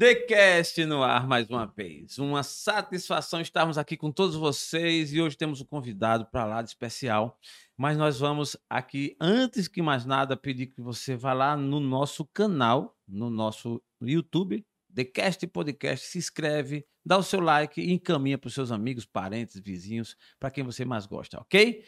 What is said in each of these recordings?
TheCast no ar mais uma vez. Uma satisfação estarmos aqui com todos vocês e hoje temos um convidado para lá de especial. Mas nós vamos aqui, antes que mais nada, pedir que você vá lá no nosso canal, no nosso YouTube, TheCast Podcast, se inscreve, dá o seu like e encaminha para os seus amigos, parentes, vizinhos, para quem você mais gosta, ok?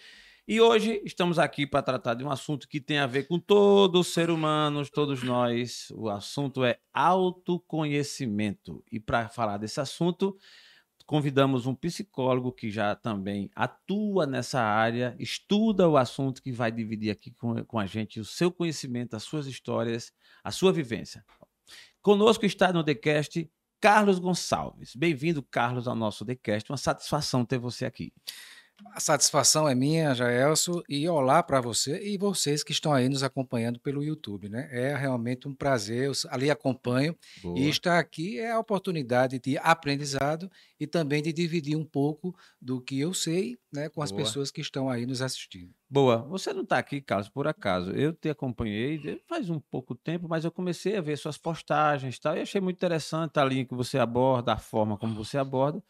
E hoje estamos aqui para tratar de um assunto que tem a ver com todo ser humano, todos nós. O assunto é autoconhecimento. E para falar desse assunto, convidamos um psicólogo que já também atua nessa área, estuda o assunto que vai dividir aqui com, com a gente o seu conhecimento, as suas histórias, a sua vivência. Conosco está no TheCast Carlos Gonçalves. Bem-vindo, Carlos, ao nosso TheCast. Uma satisfação ter você aqui. A satisfação é minha, Jaelso, e olá para você e vocês que estão aí nos acompanhando pelo YouTube, né? É realmente um prazer, eu ali acompanho Boa. e estar aqui é a oportunidade de aprendizado e também de dividir um pouco do que eu sei, né, com as Boa. pessoas que estão aí nos assistindo. Boa. Você não está aqui, Carlos, por acaso. Eu te acompanhei faz um pouco tempo, mas eu comecei a ver suas postagens e tal, e achei muito interessante a linha que você aborda, a forma como você aborda.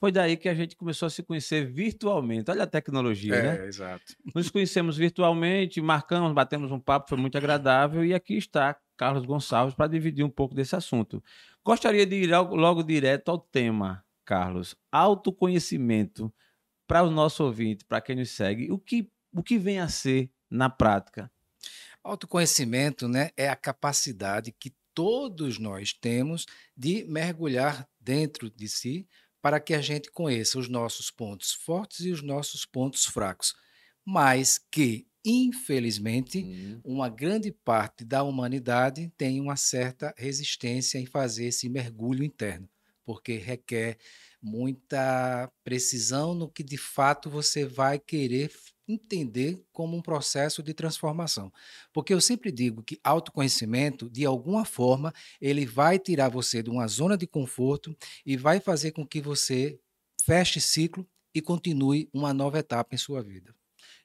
Foi daí que a gente começou a se conhecer virtualmente. Olha a tecnologia, é, né? Exato. Nos conhecemos virtualmente, marcamos, batemos um papo, foi muito agradável. E aqui está Carlos Gonçalves para dividir um pouco desse assunto. Gostaria de ir logo, logo direto ao tema, Carlos. Autoconhecimento para o nosso ouvinte, para quem nos segue. O que, o que vem a ser na prática? Autoconhecimento né, é a capacidade que todos nós temos de mergulhar dentro de si para que a gente conheça os nossos pontos fortes e os nossos pontos fracos, mas que, infelizmente, uhum. uma grande parte da humanidade tem uma certa resistência em fazer esse mergulho interno, porque requer muita precisão no que de fato você vai querer entender como um processo de transformação. Porque eu sempre digo que autoconhecimento, de alguma forma, ele vai tirar você de uma zona de conforto e vai fazer com que você feche ciclo e continue uma nova etapa em sua vida.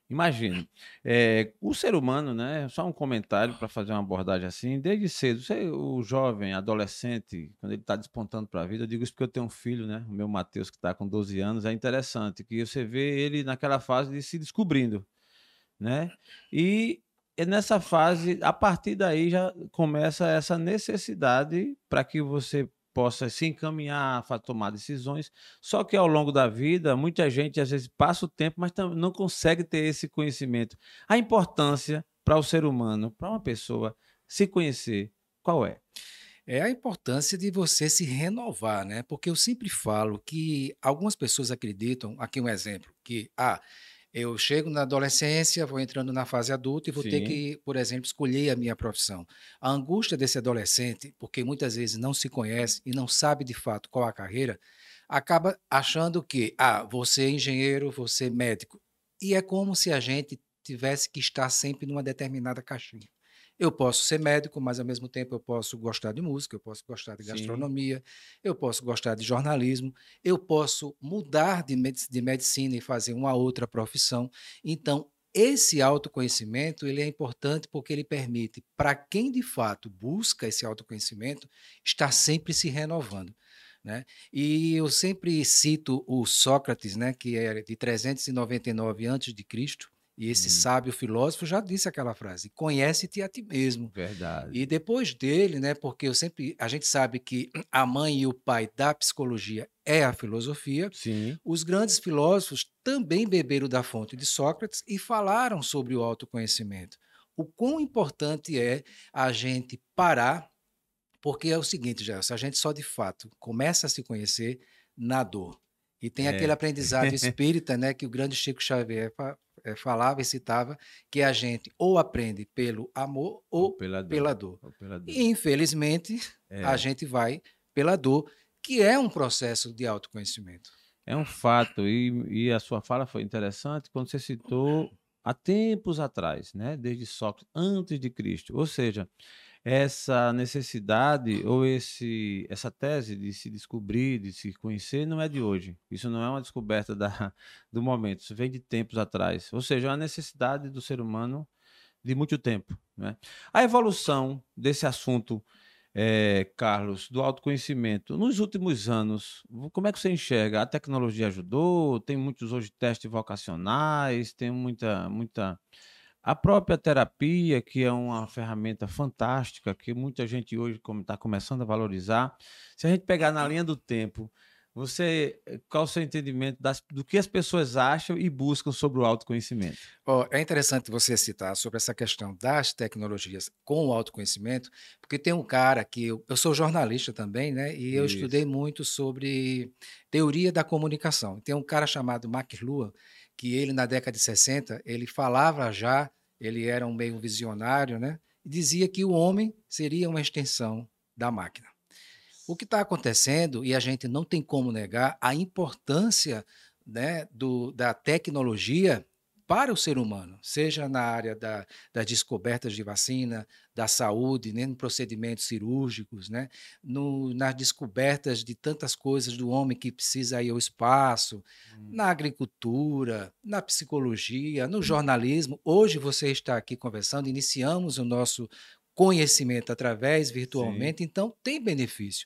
Imagine, é, o ser humano, né? Só um comentário para fazer uma abordagem assim, desde cedo, você, o jovem, adolescente, quando ele está despontando para a vida, eu digo isso porque eu tenho um filho, né? O meu Matheus, que está com 12 anos, é interessante que você vê ele naquela fase de se descobrindo, né? E nessa fase, a partir daí já começa essa necessidade para que você possa se encaminhar a tomar decisões. Só que ao longo da vida, muita gente às vezes passa o tempo, mas não consegue ter esse conhecimento. A importância para o ser humano, para uma pessoa se conhecer, qual é? É a importância de você se renovar, né? Porque eu sempre falo que algumas pessoas acreditam, aqui um exemplo, que ah, eu chego na adolescência, vou entrando na fase adulta e vou Sim. ter que, por exemplo, escolher a minha profissão. A angústia desse adolescente, porque muitas vezes não se conhece e não sabe de fato qual a carreira, acaba achando que, ah, você é engenheiro, você é médico. E é como se a gente tivesse que estar sempre numa determinada caixinha. Eu posso ser médico, mas ao mesmo tempo eu posso gostar de música, eu posso gostar de gastronomia, Sim. eu posso gostar de jornalismo, eu posso mudar de, de medicina e fazer uma outra profissão. Então, esse autoconhecimento ele é importante porque ele permite para quem de fato busca esse autoconhecimento estar sempre se renovando. Né? E eu sempre cito o Sócrates, né, que é de 399 a.C., e esse hum. sábio filósofo já disse aquela frase: conhece-te a ti mesmo. Verdade. E depois dele, né, porque eu sempre a gente sabe que a mãe e o pai da psicologia é a filosofia. Sim. Os grandes filósofos também beberam da fonte de Sócrates e falaram sobre o autoconhecimento. O quão importante é a gente parar, porque é o seguinte, já, a gente só de fato começa a se conhecer na dor. E tem é. aquele aprendizado espírita, né, que o grande Chico Xavier falava e citava que a gente ou aprende pelo amor ou, ou pela, dor. Pela dor. Ou pela dor. E, infelizmente, é. a gente vai pela dor, que é um processo de autoconhecimento. É um fato, e, e a sua fala foi interessante quando você citou há tempos atrás, né, desde Sócrates, antes de Cristo. Ou seja, essa necessidade ou esse, essa tese de se descobrir, de se conhecer, não é de hoje. Isso não é uma descoberta da, do momento, isso vem de tempos atrás. Ou seja, é uma necessidade do ser humano de muito tempo. Né? A evolução desse assunto é, Carlos, do autoconhecimento. Nos últimos anos, como é que você enxerga? A tecnologia ajudou? Tem muitos hoje testes vocacionais, tem muita, muita. A própria terapia, que é uma ferramenta fantástica, que muita gente hoje está começando a valorizar. Se a gente pegar na linha do tempo, você, eh, qual o seu entendimento das, do que as pessoas acham e buscam sobre o autoconhecimento? Oh, é interessante você citar sobre essa questão das tecnologias com o autoconhecimento, porque tem um cara que eu, eu sou jornalista também, né? E eu Isso. estudei muito sobre teoria da comunicação. Tem um cara chamado McLuhan, que ele na década de 60 ele falava já, ele era um meio visionário, né? E dizia que o homem seria uma extensão da máquina. O que está acontecendo, e a gente não tem como negar, a importância né, do, da tecnologia para o ser humano, seja na área da, das descobertas de vacina, da saúde, né, em procedimentos cirúrgicos, né, no, nas descobertas de tantas coisas do homem que precisa ir ao espaço, hum. na agricultura, na psicologia, no hum. jornalismo. Hoje você está aqui conversando, iniciamos o nosso conhecimento através virtualmente, Sim. então tem benefício.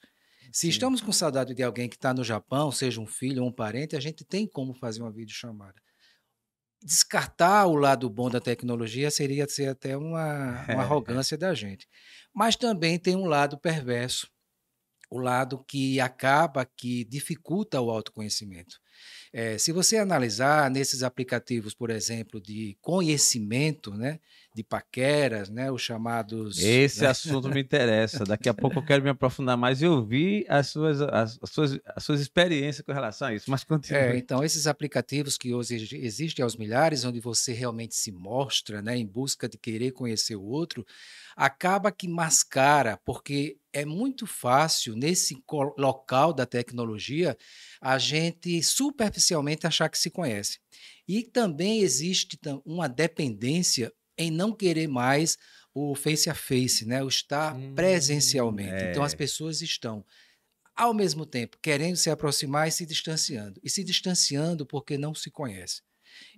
Se Sim. estamos com saudade de alguém que está no Japão, seja um filho ou um parente, a gente tem como fazer uma videochamada. Descartar o lado bom da tecnologia seria ser até uma, uma arrogância da gente. Mas também tem um lado perverso, o lado que acaba que dificulta o autoconhecimento. É, se você analisar nesses aplicativos, por exemplo, de conhecimento, né, de paqueras, né, os chamados. Esse né? assunto me interessa. Daqui a pouco eu quero me aprofundar mais e ouvir as suas, as, as, suas, as suas experiências com relação a isso. Mas continue. É, então, esses aplicativos que hoje existem aos milhares, onde você realmente se mostra né, em busca de querer conhecer o outro, acaba que mascara, porque é muito fácil, nesse local da tecnologia, a gente superficialmente achar que se conhece. E também existe uma dependência em não querer mais o face a face, né? o estar hum, presencialmente. É. Então as pessoas estão ao mesmo tempo querendo se aproximar e se distanciando. E se distanciando porque não se conhece.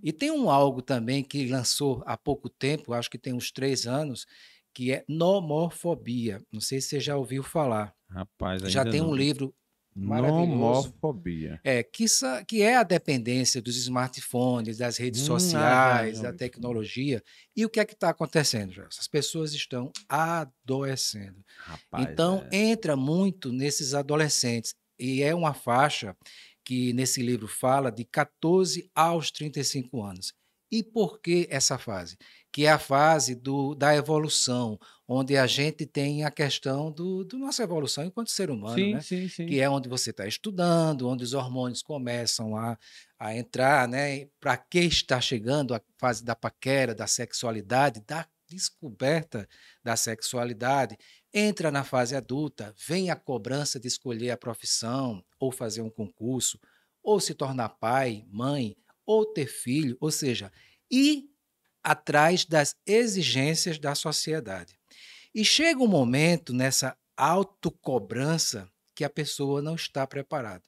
E tem um algo também que lançou há pouco tempo, acho que tem uns três anos, que é nomofobia. Não sei se você já ouviu falar. Rapaz, já tem não. um livro Nomofobia. É, que, que é a dependência dos smartphones, das redes hum, sociais, da tecnologia. E o que é que está acontecendo, As pessoas estão adoecendo. Rapaz, então, é. entra muito nesses adolescentes. E é uma faixa que nesse livro fala de 14 aos 35 anos. E por que essa fase? Que é a fase do, da evolução, onde a gente tem a questão do, do nossa evolução enquanto ser humano, sim, né? Sim, sim. que é onde você está estudando, onde os hormônios começam a, a entrar, né? Para que está chegando a fase da paquera, da sexualidade, da descoberta da sexualidade, entra na fase adulta, vem a cobrança de escolher a profissão, ou fazer um concurso, ou se tornar pai, mãe, ou ter filho, ou seja, ir atrás das exigências da sociedade. E chega um momento nessa autocobrança que a pessoa não está preparada.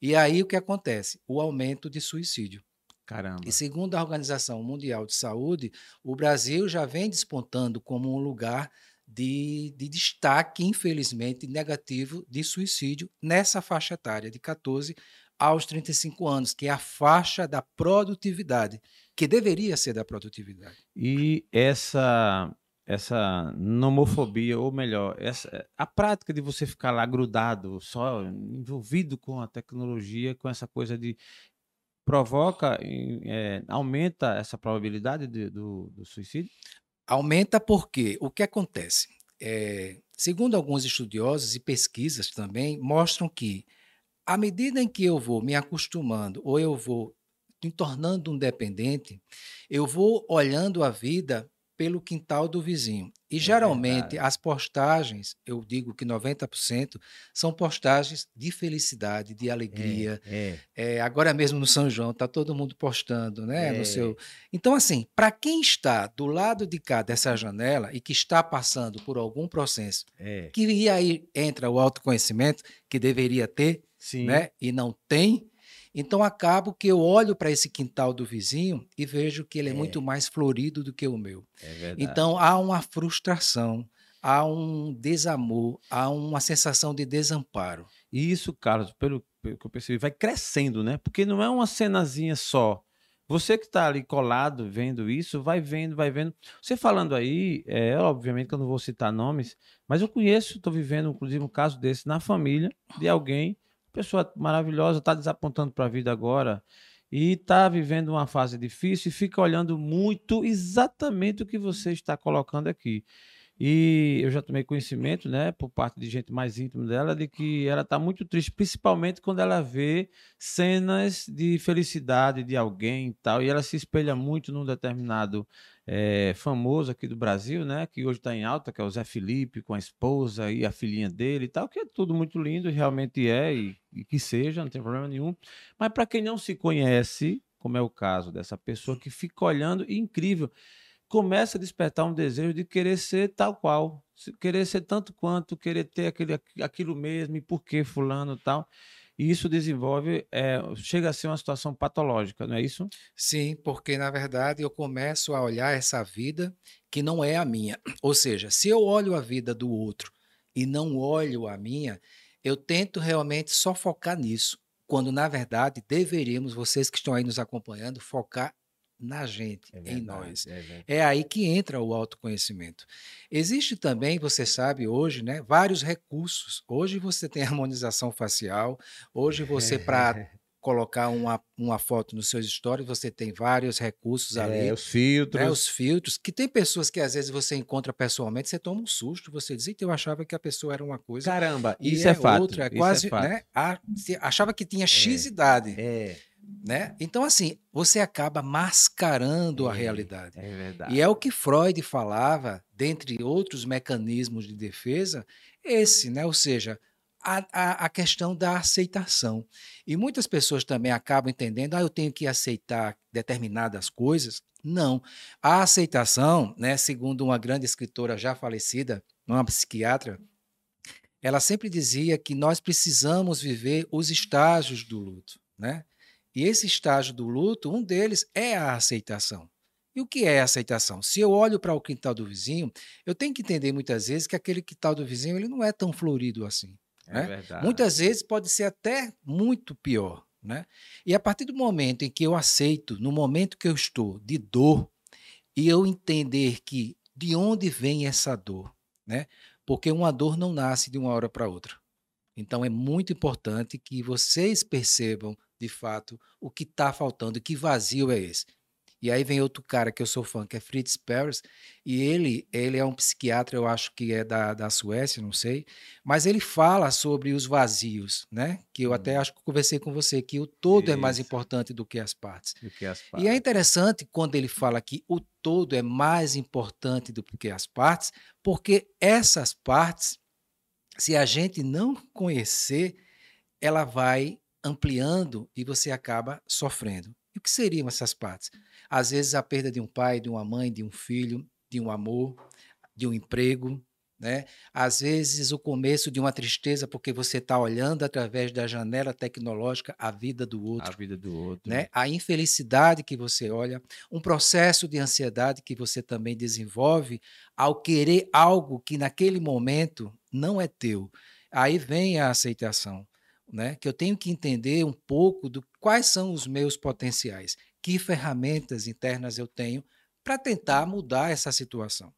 E aí o que acontece? O aumento de suicídio. Caramba. E segundo a Organização Mundial de Saúde, o Brasil já vem despontando como um lugar de, de, destaque, infelizmente, negativo de suicídio nessa faixa etária de 14 aos 35 anos, que é a faixa da produtividade, que deveria ser da produtividade. E essa essa nomofobia, ou melhor, essa, a prática de você ficar lá grudado, só envolvido com a tecnologia, com essa coisa de provoca, é, aumenta essa probabilidade de, do, do, suicídio? Aumenta porque o que acontece? É, segundo alguns estudiosos e pesquisas também, mostram que à medida em que eu vou me acostumando ou eu vou me tornando um dependente, eu vou olhando a vida pelo quintal do vizinho. E é geralmente as postagens, eu digo que 90%, são postagens de felicidade, de alegria. É, é. é agora mesmo no São João, está todo mundo postando, né? No seu... É. Então, assim, para quem está do lado de cá dessa janela e que está passando por algum processo, é. que aí entra o autoconhecimento, que deveria ter, Sim. né? E não tem, então acabo que eu olho para esse quintal do vizinho e vejo que ele é, é, muito mais florido do que o meu. É então há uma frustração, há um desamor, há uma sensação de desamparo. E isso, Carlos, pelo, pelo que eu percebi, vai crescendo, né? Porque não é uma cenazinha só. Você que está ali colado vendo isso, vai vendo, vai vendo. Você falando aí, é, obviamente que eu não vou citar nomes, mas eu conheço, estou vivendo, inclusive, um caso desse na família de alguém, pessoa maravilhosa, está desapontando para a vida agora e está vivendo uma fase difícil e fica olhando muito exatamente o que você está colocando aqui. E eu já tomei conhecimento, né, por parte de gente mais íntima dela, de que ela está muito triste, principalmente quando ela vê cenas de felicidade de alguém e tal. E ela se espelha muito num determinado é, famoso aqui do Brasil, né, que hoje está em alta, que é o Zé Felipe, com a esposa e a filhinha dele e tal, que é tudo muito lindo, realmente é, e, e que seja, não tem problema nenhum. Mas para quem não se conhece, como é o caso dessa pessoa que fica olhando, incrível começa a despertar um desejo de querer ser tal qual, querer ser tanto quanto, querer ter aquele, aquilo mesmo, e por que fulano tal. E isso desenvolve, é, chega a ser uma situação patológica, não é isso? Sim, porque na verdade eu começo a olhar essa vida que não é a minha. Ou seja, se eu olho a vida do outro e não olho a minha, eu tento realmente só focar nisso, quando na verdade deveríamos, vocês que estão aí nos acompanhando, focar na gente, é verdade, em nós. É, é, aí que entra o autoconhecimento. Existe também, você sabe, hoje, né, vários recursos. Hoje você tem harmonização facial, hoje você, para colocar uma, uma foto nos seus stories, você tem vários recursos é, ali. Os filtros. Né, os filtros, que tem pessoas que às vezes você encontra pessoalmente, você toma um susto, você diz, eu achava que a pessoa era uma coisa. Caramba, isso é, é fato. Outra, é quase, é fato. Né, achava que tinha X idade. É. Né? Então, assim, você acaba mascarando é, a realidade. É verdade. E é o que Freud falava, dentre outros mecanismos de defesa, esse, né? Ou seja, a, a, a, questão da aceitação. E muitas pessoas também acabam entendendo, ah, eu tenho que aceitar determinadas coisas. Não. A aceitação, né, segundo uma grande escritora já falecida, uma psiquiatra, ela sempre dizia que nós precisamos viver os estágios do luto, né? E esse estágio do luto, um deles é a aceitação. E o que é aceitação? Se eu olho para o quintal do vizinho, eu tenho que entender muitas vezes que aquele quintal do vizinho ele não é tão florido assim. É né? verdade. Muitas vezes pode ser até muito pior. Né? E a partir do momento em que eu aceito, no momento que eu estou de dor, e eu entender que de onde vem essa dor, né? Porque uma dor não nasce de uma hora para outra. Então é muito importante que vocês percebam de fato, o que está faltando, que vazio é esse. E aí vem outro cara que eu sou fã, que é Fritz Perls, e ele, ele é um psiquiatra, eu acho que é da, da Suécia, não sei, mas ele fala sobre os vazios, né? Que eu hum. até acho que conversei com você, que o todo Isso. é mais importante do que as partes. Do que as partes. E é interessante quando ele fala que o todo é mais importante do que as partes, porque essas partes, se a gente não conhecer, ela vai ampliando e você acaba sofrendo. E o que seriam essas partes? Às vezes a perda de um pai, de uma mãe, de um filho, de um amor, de um emprego, né? Às vezes o começo de uma tristeza porque você está olhando através da janela tecnológica a vida do outro, a vida do outro, né? A infelicidade que você olha, um processo de ansiedade que você também desenvolve ao querer algo que naquele momento não é teu. Aí vem a aceitação né? Que eu tenho que entender um pouco do quais são os meus potenciais, que ferramentas internas eu tenho para tentar mudar essa situação.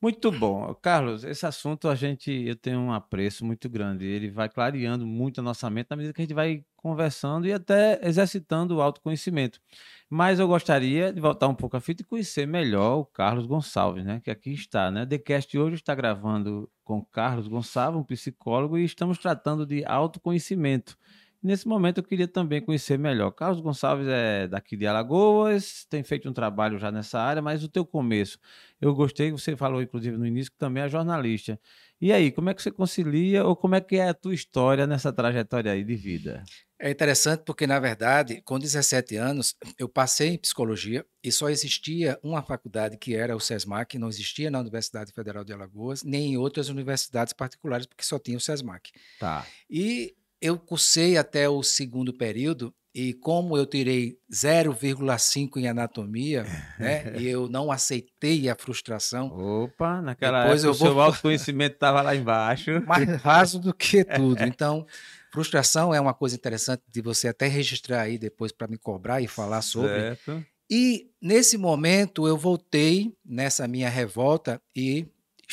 Muito bom. Carlos, esse assunto a gente eu tenho um apreço muito grande. Ele vai clareando muito a nossa mente na medida que a gente vai conversando e até exercitando o autoconhecimento. Mas eu gostaria de voltar um pouco à fita e conhecer melhor o Carlos Gonçalves, né? Que aqui está, né? The Cast hoje está gravando com Carlos Gonçalves, um psicólogo, e estamos tratando de autoconhecimento. Nesse momento eu queria também conhecer melhor. Carlos Gonçalves é daqui de Alagoas, tem feito um trabalho já nessa área, mas o teu começo, eu gostei, você falou inclusive no início que também é jornalista. E aí, como é que você concilia ou como é que é a tua história nessa trajetória aí de vida? É interessante porque, na verdade, com 17 anos, eu passei em psicologia e só existia uma faculdade que era o SESMAC, não existia na Universidade Federal de Alagoas, nem em outras universidades particulares, porque só tinha o SESMAC. Tá. E eu cursei até o segundo período E como eu tirei 0,5 em anatomia, né? e eu não aceitei a frustração. Opa, naquela Depois época eu vou... o seu autoconhecimento estava lá embaixo. Mais raso do que tudo. Então, frustração é uma coisa interessante de você até registrar aí depois para me cobrar e falar sobre. Certo. E nesse momento eu voltei nessa minha revolta e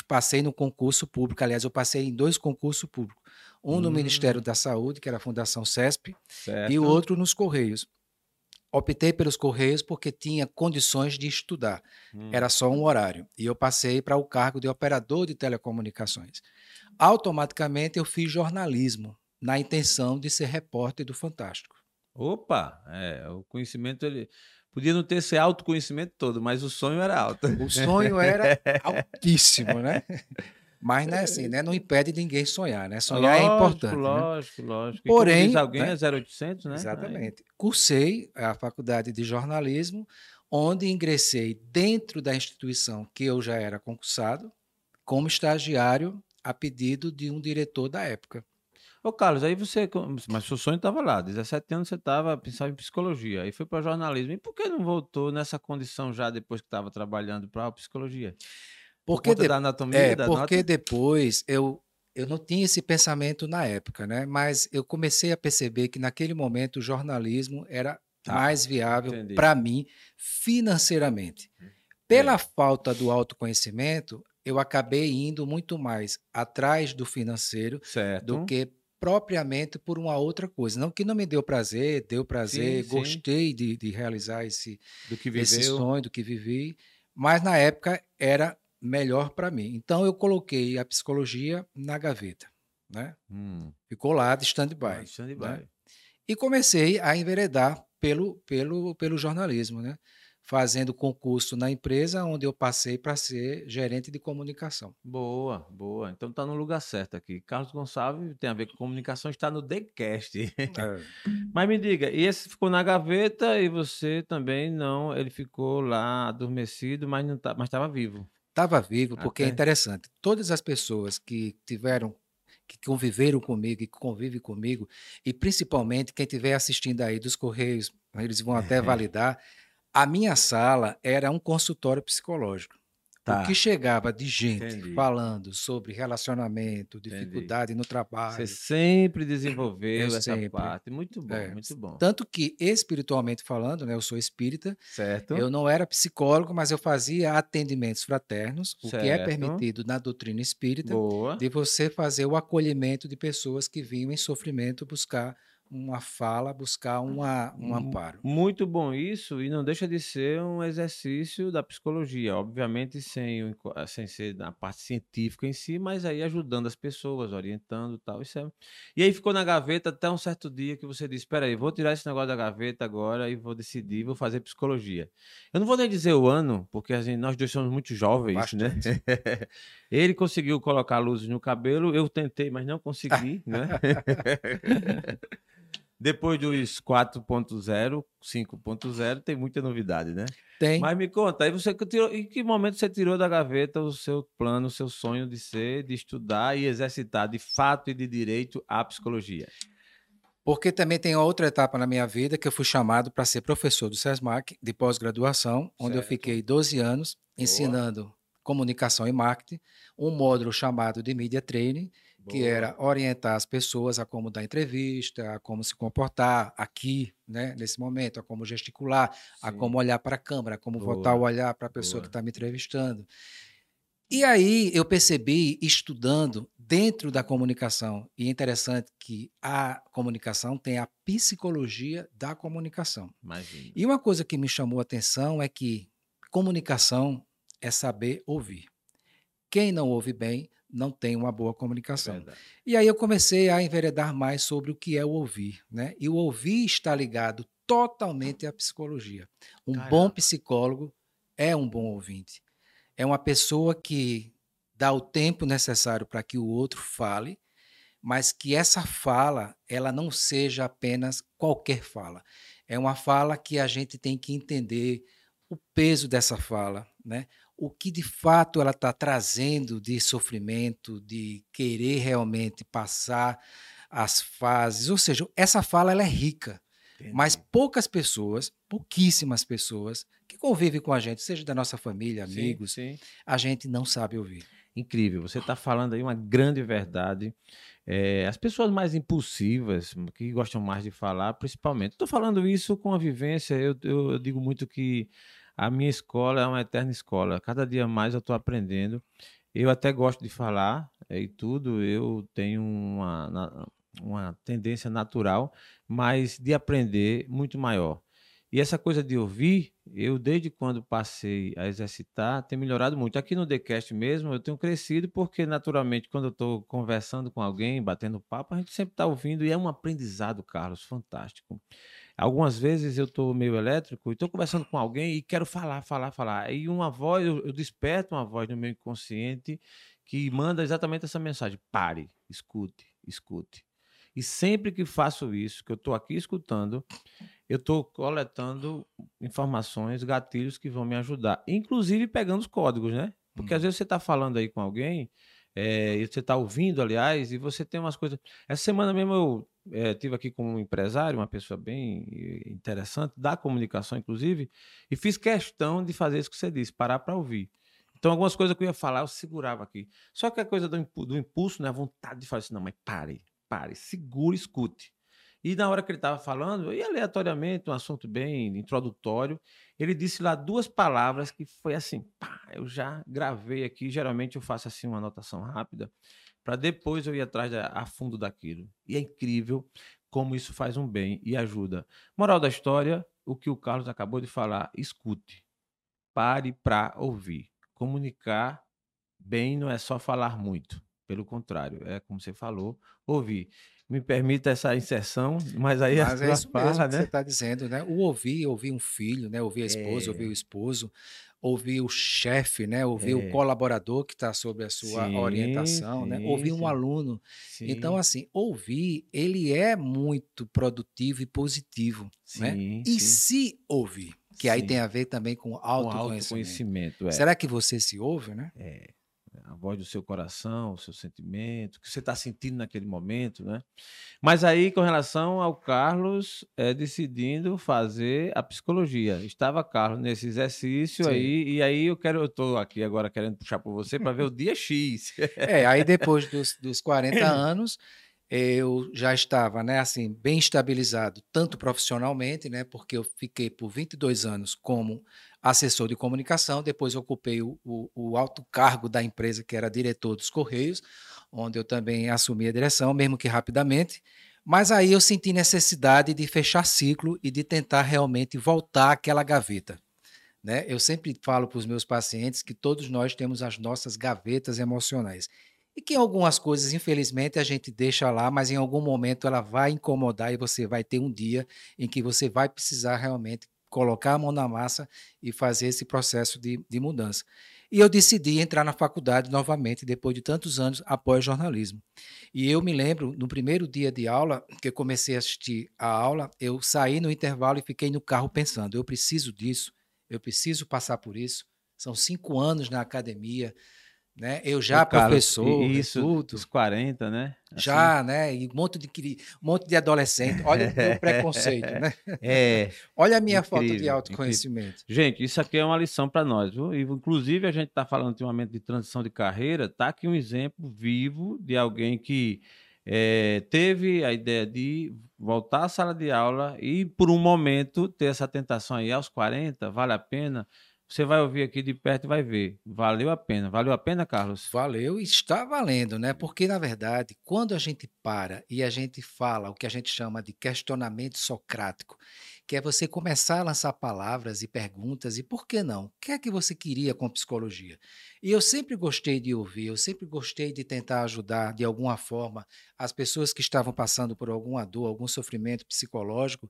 passei no concurso público. Aliás, eu passei em dois concursos públicos. Um no hum. Ministério da Saúde, que era a Fundação CESP, certo. e o outro nos Correios. Optei pelos Correios porque tinha condições de estudar. Hum. Era só um horário. E eu passei para o cargo de operador de telecomunicações. Automaticamente eu fiz jornalismo, na intenção de ser repórter do Fantástico. Opa! É, o conhecimento ele podia não ter esse autoconhecimento todo, mas o sonho era alto. O sonho era altíssimo, né? Mas não é assim, né? Não impede ninguém sonhar, né? Sonhar lógico, é importante. Lógico, né? lógico. Porém, diz alguém né? é 0800, né? Exatamente. Aí. Cursei a faculdade de jornalismo, onde ingressei dentro da instituição que eu já era concursado, como estagiário a pedido de um diretor da época. Ô, Carlos, aí você. Mas seu sonho estava lá, 17 anos você estava pensando em psicologia, aí foi para jornalismo. E por que não voltou nessa condição já depois que estava trabalhando para a psicologia? Porque Por de... da anatomia é, da porque nota? depois eu eu não tinha esse pensamento na época, né? Mas eu comecei a perceber que naquele momento o jornalismo era tá. mais viável para mim financeiramente. Pela é. falta do autoconhecimento, eu acabei indo muito mais atrás do financeiro certo. do que propriamente por uma outra coisa. Não que não me deu prazer, deu prazer, sim, gostei sim. De, de, realizar esse, do que esse sonho, do que vivi, mas na época era melhor para mim. Então eu coloquei a psicologia na gaveta, né? Hum. Ficou lá de stand-by. Ah, stand né? E comecei a enveredar pelo, pelo, pelo jornalismo, né? Fazendo concurso na empresa onde eu passei para ser gerente de comunicação. Boa, boa. Então está no lugar certo aqui. Carlos Gonçalves tem a ver com comunicação, está no TheCast. É. Mas me diga, e esse ficou na gaveta e você também não, ele ficou lá adormecido, mas não tá, mas estava vivo. Estava vivo, porque é é interessante. Todas as pessoas que tiveram, que conviveram comigo e que convivem comigo, e principalmente quem estiver assistindo aí dos Correios, eles vão até validar, a minha sala era um consultório psicológico. Tá. O que chegava de gente Entendi. falando sobre relacionamento, dificuldade Entendi. no trabalho. Você sempre desenvolveu eu essa sempre. parte. Muito bom, é. muito bom. Tanto que, espiritualmente falando, né, eu sou espírita. Certo. Eu não era psicólogo, mas eu fazia atendimentos fraternos, certo. o que é permitido na doutrina espírita, Boa. de você fazer o acolhimento de pessoas que vinham em sofrimento buscar uma fala, buscar uma, um amparo. Muito bom isso, e não deixa de ser um exercício da psicologia, obviamente sem, sem ser na parte científica em si, mas aí ajudando as pessoas, orientando tal. Isso é... E aí ficou na gaveta até um certo dia que você disse: espera aí, vou tirar esse negócio da gaveta agora e vou decidir, vou fazer psicologia. Eu não vou nem dizer o ano, porque assim, nós dois somos muito jovens, né? Bastante. né? Ele conseguiu colocar luzes no cabelo, eu tentei, mas não consegui, né? Depois dos 4.0, 5.0, tem muita novidade, né? Tem. Mas me conta, aí você tirou, em que momento você tirou da gaveta o seu plano, o seu sonho de ser, de estudar e exercitar de fato e de direito a psicologia? Porque também tem outra etapa na minha vida que eu fui chamado para ser professor do SESMAC de pós-graduação, onde certo. eu fiquei 12 anos ensinando Boa. comunicação e marketing, um módulo chamado de Media Training, que era orientar as pessoas a como dar entrevista, a como se comportar aqui, né, nesse momento, a como gesticular, Sim. a como olhar para a câmera, a como Boa. voltar o olhar para a pessoa Boa. que está me entrevistando. E aí eu percebi, estudando dentro da comunicação, e é interessante que a comunicação tem a psicologia da comunicação. Imagina. E uma coisa que me chamou a atenção é que comunicação é saber ouvir. Quem não ouve bem não tem uma boa comunicação. Verdade. E aí eu comecei a enveredar mais sobre o que é o ouvir, né? E o ouvir está ligado totalmente à psicologia. Um Caramba. bom psicólogo é um bom ouvinte. É uma pessoa que dá o tempo necessário para que o outro fale, mas que essa fala ela não seja apenas qualquer fala. É uma fala que a gente tem que entender o peso dessa fala, né? O que de fato ela está trazendo de sofrimento, de querer realmente passar as fases. Ou seja, essa fala ela é rica. Entendi. Mas poucas pessoas, pouquíssimas pessoas que convivem com a gente, seja da nossa família, amigos, sim, sim. a gente não sabe ouvir. Incrível, você está falando aí uma grande verdade. É, as pessoas mais impulsivas, que gostam mais de falar, principalmente. Estou falando isso com a vivência, eu, eu, eu digo muito que a minha escola é uma eterna escola. Cada dia mais eu estou aprendendo. Eu até gosto de falar é, e tudo, eu tenho uma, uma tendência natural, mas de aprender muito maior. E essa coisa de ouvir, eu desde quando passei a exercitar, tem melhorado muito. Aqui no TheCast mesmo, eu tenho crescido porque, naturalmente, quando eu estou conversando com alguém, batendo papo, a gente sempre está ouvindo e é um aprendizado, Carlos, fantástico. Algumas vezes eu estou meio elétrico e estou conversando com alguém e quero falar, falar, falar. E uma voz, eu, eu desperto uma voz no meu inconsciente que manda exatamente essa mensagem: pare, escute, escute. E sempre que faço isso, que eu estou aqui escutando, eu estou coletando informações, gatilhos que vão me ajudar, inclusive pegando os códigos, né? Porque às uhum. vezes você está falando aí com alguém, é, e você está ouvindo, aliás, e você tem umas coisas. Essa semana mesmo eu é, tive aqui com um empresário, uma pessoa bem interessante, da comunicação, inclusive, e fiz questão de fazer isso que você disse, parar para ouvir. Então, algumas coisas que eu ia falar, eu segurava aqui. Só que a coisa do, do impulso, né? A vontade de falar assim, não, mas pare, pare, segure, escute. E na hora que ele estava falando, e aleatoriamente, um assunto bem introdutório, ele disse lá duas palavras que foi assim, pá, eu já gravei aqui, geralmente eu faço assim uma anotação rápida, para depois eu ir atrás a fundo daquilo. E é incrível como isso faz um bem e ajuda. Moral da história, o que o Carlos acabou de falar, escute. Pare para ouvir. Comunicar bem não é só falar muito. Pelo contrário, é como você falou, ouvir me permita essa inserção, mas aí mas é isso mesmo né? que você está dizendo, né? O ouvir, ouvir um filho, né? Ouvir a esposa, é. ouvir o esposo, ouvir o chefe, né? Ouvir é. o colaborador que está sob a sua sim, orientação, sim, né? Ouvir sim. um aluno. Então, assim, ouvir, ele é muito produtivo e positivo, né? E se ouvir, que aí tem a ver também com autoconhecimento. autoconhecimento é. Será que você se ouve, né? É a voz do seu coração, o seu sentimento, o que você está sentindo naquele momento, né? Mas aí, com relação ao Carlos é, decidindo fazer a psicologia, estava Carlos nesse exercício Sim. aí, e aí eu quero, eu estou aqui agora querendo puxar por você para ver o dia X. é, aí depois dos, dos 40 anos, eu já estava, né, assim, bem estabilizado, tanto profissionalmente, né, porque eu fiquei por 22 anos como assessor de comunicação, depois ocupei o, o, o, alto cargo da empresa, que era diretor dos Correios, onde eu também assumi a direção, mesmo que rapidamente. Mas aí eu senti necessidade de fechar ciclo e de tentar realmente voltar àquela gaveta. Né? Eu sempre falo para os meus pacientes que todos nós temos as nossas gavetas emocionais. E que algumas coisas, infelizmente, a gente deixa lá, mas em algum momento ela vai incomodar e você vai ter um dia em que você vai precisar realmente colocar a mão na massa e fazer esse processo de, de mudança. E eu decidi entrar na faculdade novamente, depois de tantos anos, após jornalismo. E eu me lembro, no primeiro dia de aula, que eu comecei a assistir a aula, eu saí no intervalo e fiquei no carro pensando: eu preciso disso, eu preciso passar por isso. São cinco anos na academia, né? Eu já professor, isso, tudo. Os 40, né? Assim. Já, né? E um monte de, um monte de adolescente. Olha o meu preconceito, né? É. Olha a minha incrível, falta de autoconhecimento. Incrível. Gente, isso aqui é uma lição para nós, viu? Inclusive, a gente está falando ultimamente de transição de carreira. Tá aqui um exemplo vivo de alguém que é, teve a ideia de voltar à sala de aula e, por um momento, ter essa tentação aí aos 40, vale a pena? Você vai ouvir aqui de perto e vai ver. Valeu a pena. Valeu a pena, Carlos? Valeu e está valendo, né? Porque, na verdade, quando a gente para e a gente fala o que a gente chama de questionamento socrático, que é você começar a lançar palavras e perguntas e por que não? O que é que você queria com psicologia? E eu sempre gostei de ouvir, eu sempre gostei de tentar ajudar de alguma forma as pessoas que estavam passando por alguma dor, algum sofrimento psicológico.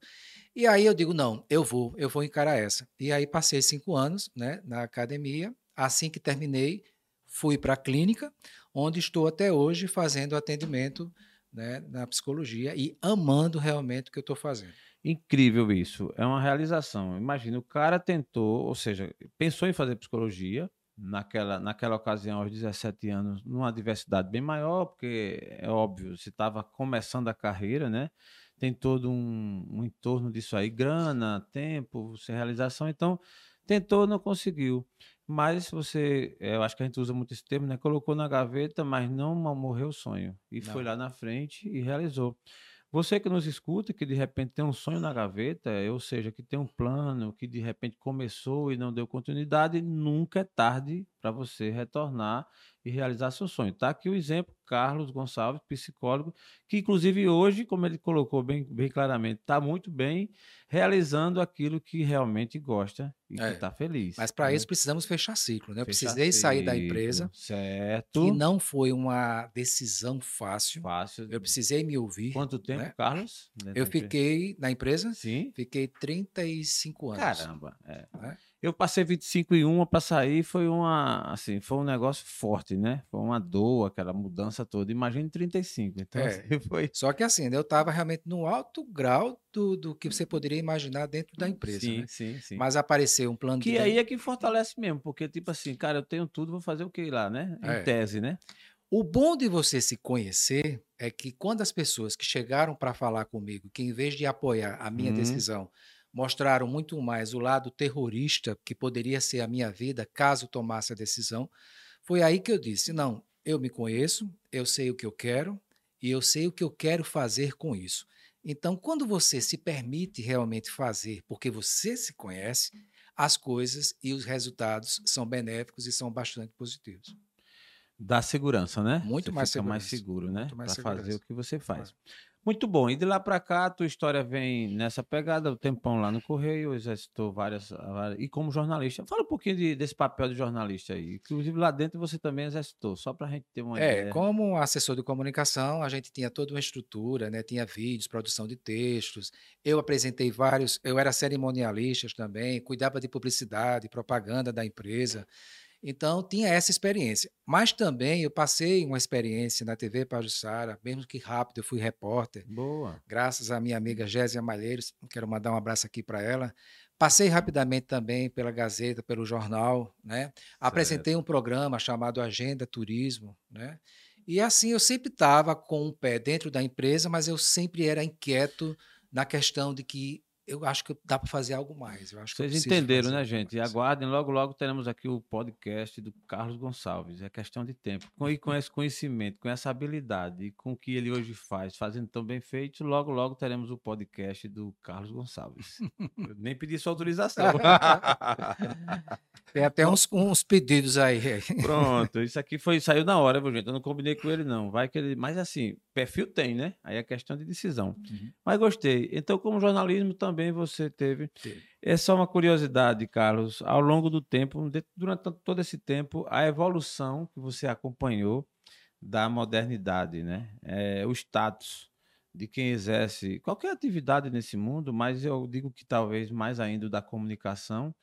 E aí eu digo, não, eu vou, eu vou encarar essa. E aí passei cinco anos né, na academia, assim que terminei, fui para a clínica, onde estou até hoje fazendo atendimento né, na psicologia e amando realmente o que eu estou fazendo. Incrível isso. É uma realização. Imagina, o cara tentou, ou seja, pensou em fazer psicologia naquela, naquela ocasião, aos 17 anos, numa diversidade bem maior, porque é óbvio, se estava começando a carreira, né? tem todo um, um entorno disso aí, grana, tempo, sem realização, então tentou, não conseguiu. Mas você, eu acho que a gente usa muito esse termo, né? Colocou na gaveta, mas não morreu o sonho. E não. foi lá na frente e realizou. Você que nos escuta, que de repente tem um sonho na gaveta, ou seja, que tem um plano, que de repente começou e não deu continuidade, nunca é tarde para você retornar e realizar seu sonho. Está aqui o exemplo, Carlos Gonçalves, psicólogo, que inclusive hoje, como ele colocou bem, bem claramente, está muito bem realizando aquilo que realmente gosta e é. que está feliz. Mas para né? isso precisamos fechar ciclo, né? Eu precisei ciclo, sair da empresa, certo? Que não foi uma decisão fácil. Fácil. Eu precisei me ouvir. Quanto tempo, né? Carlos? Eu fiquei na empresa. Sim. Fiquei 35 anos. Caramba. É. Né? Eu passei 25 e uma para sair, foi uma, assim, foi um negócio forte, né? Foi uma dor, aquela mudança toda. Imagine 35. Então, é. assim, foi. Só que assim, né, eu estava realmente no alto grau do, do que você poderia imaginar dentro da empresa. Sim, né? sim, sim. Mas apareceu um plano que de... aí é que fortalece mesmo, porque tipo assim, cara, eu tenho tudo, vou fazer o que lá, né? Em é. tese, né? O bom de você se conhecer é que quando as pessoas que chegaram para falar comigo, que em vez de apoiar a minha uhum. decisão, mostraram muito mais o lado terrorista que poderia ser a minha vida caso tomasse a decisão. Foi aí que eu disse: não, eu me conheço, eu sei o que eu quero e eu sei o que eu quero fazer com isso. Então, quando você se permite realmente fazer, porque você se conhece, as coisas e os resultados são benéficos e são bastante positivos. Dá segurança, né? Muito você mais fica mais seguro, né? Para fazer o que você faz. Muito bom. E de lá para cá, a tua história vem nessa pegada, o tempão lá no Correio, exercitou várias, várias. E como jornalista. Fala um pouquinho de, desse papel de jornalista aí. Inclusive lá dentro você também exercitou, só para a gente ter uma é, ideia. como assessor de comunicação, a gente tinha toda uma estrutura, né? Tinha vídeos, produção de textos. Eu apresentei vários, eu era cerimonialista também, cuidava de publicidade, propaganda da empresa. Então, tinha essa experiência. Mas também eu passei uma experiência na TV Pajussara, mesmo que rápido, eu fui repórter. Boa. Graças à minha amiga Gésia Malheiros, quero mandar um abraço aqui para ela. Passei rapidamente também pela Gazeta, pelo jornal, né? Apresentei um programa chamado Agenda Turismo, né? E assim, eu sempre estava com o um pé dentro da empresa, mas eu sempre era inquieto na questão de que eu acho que dá para fazer algo mais. Eu acho Vocês entenderam, né, gente? E aguardem, logo, logo teremos aqui o podcast do Carlos Gonçalves. É questão de tempo. E com esse conhecimento, com essa habilidade e com o que ele hoje faz, fazendo tão bem feito, logo, logo teremos o podcast do Carlos Gonçalves. Eu nem pedi sua autorização. Tem até uns, uns pedidos aí. Pronto, isso aqui foi saiu na hora, viu, gente? Eu não combinei com ele, não. Vai que ele. Mas assim, perfil tem, né? Aí é questão de decisão. Uhum. Mas gostei. Então, como jornalismo, também você teve. Sim. É só uma curiosidade, Carlos. Ao longo do tempo, durante todo esse tempo, a evolução que você acompanhou da modernidade, né? É, o status de quem exerce qualquer atividade nesse mundo, mas eu digo que talvez mais ainda da comunicação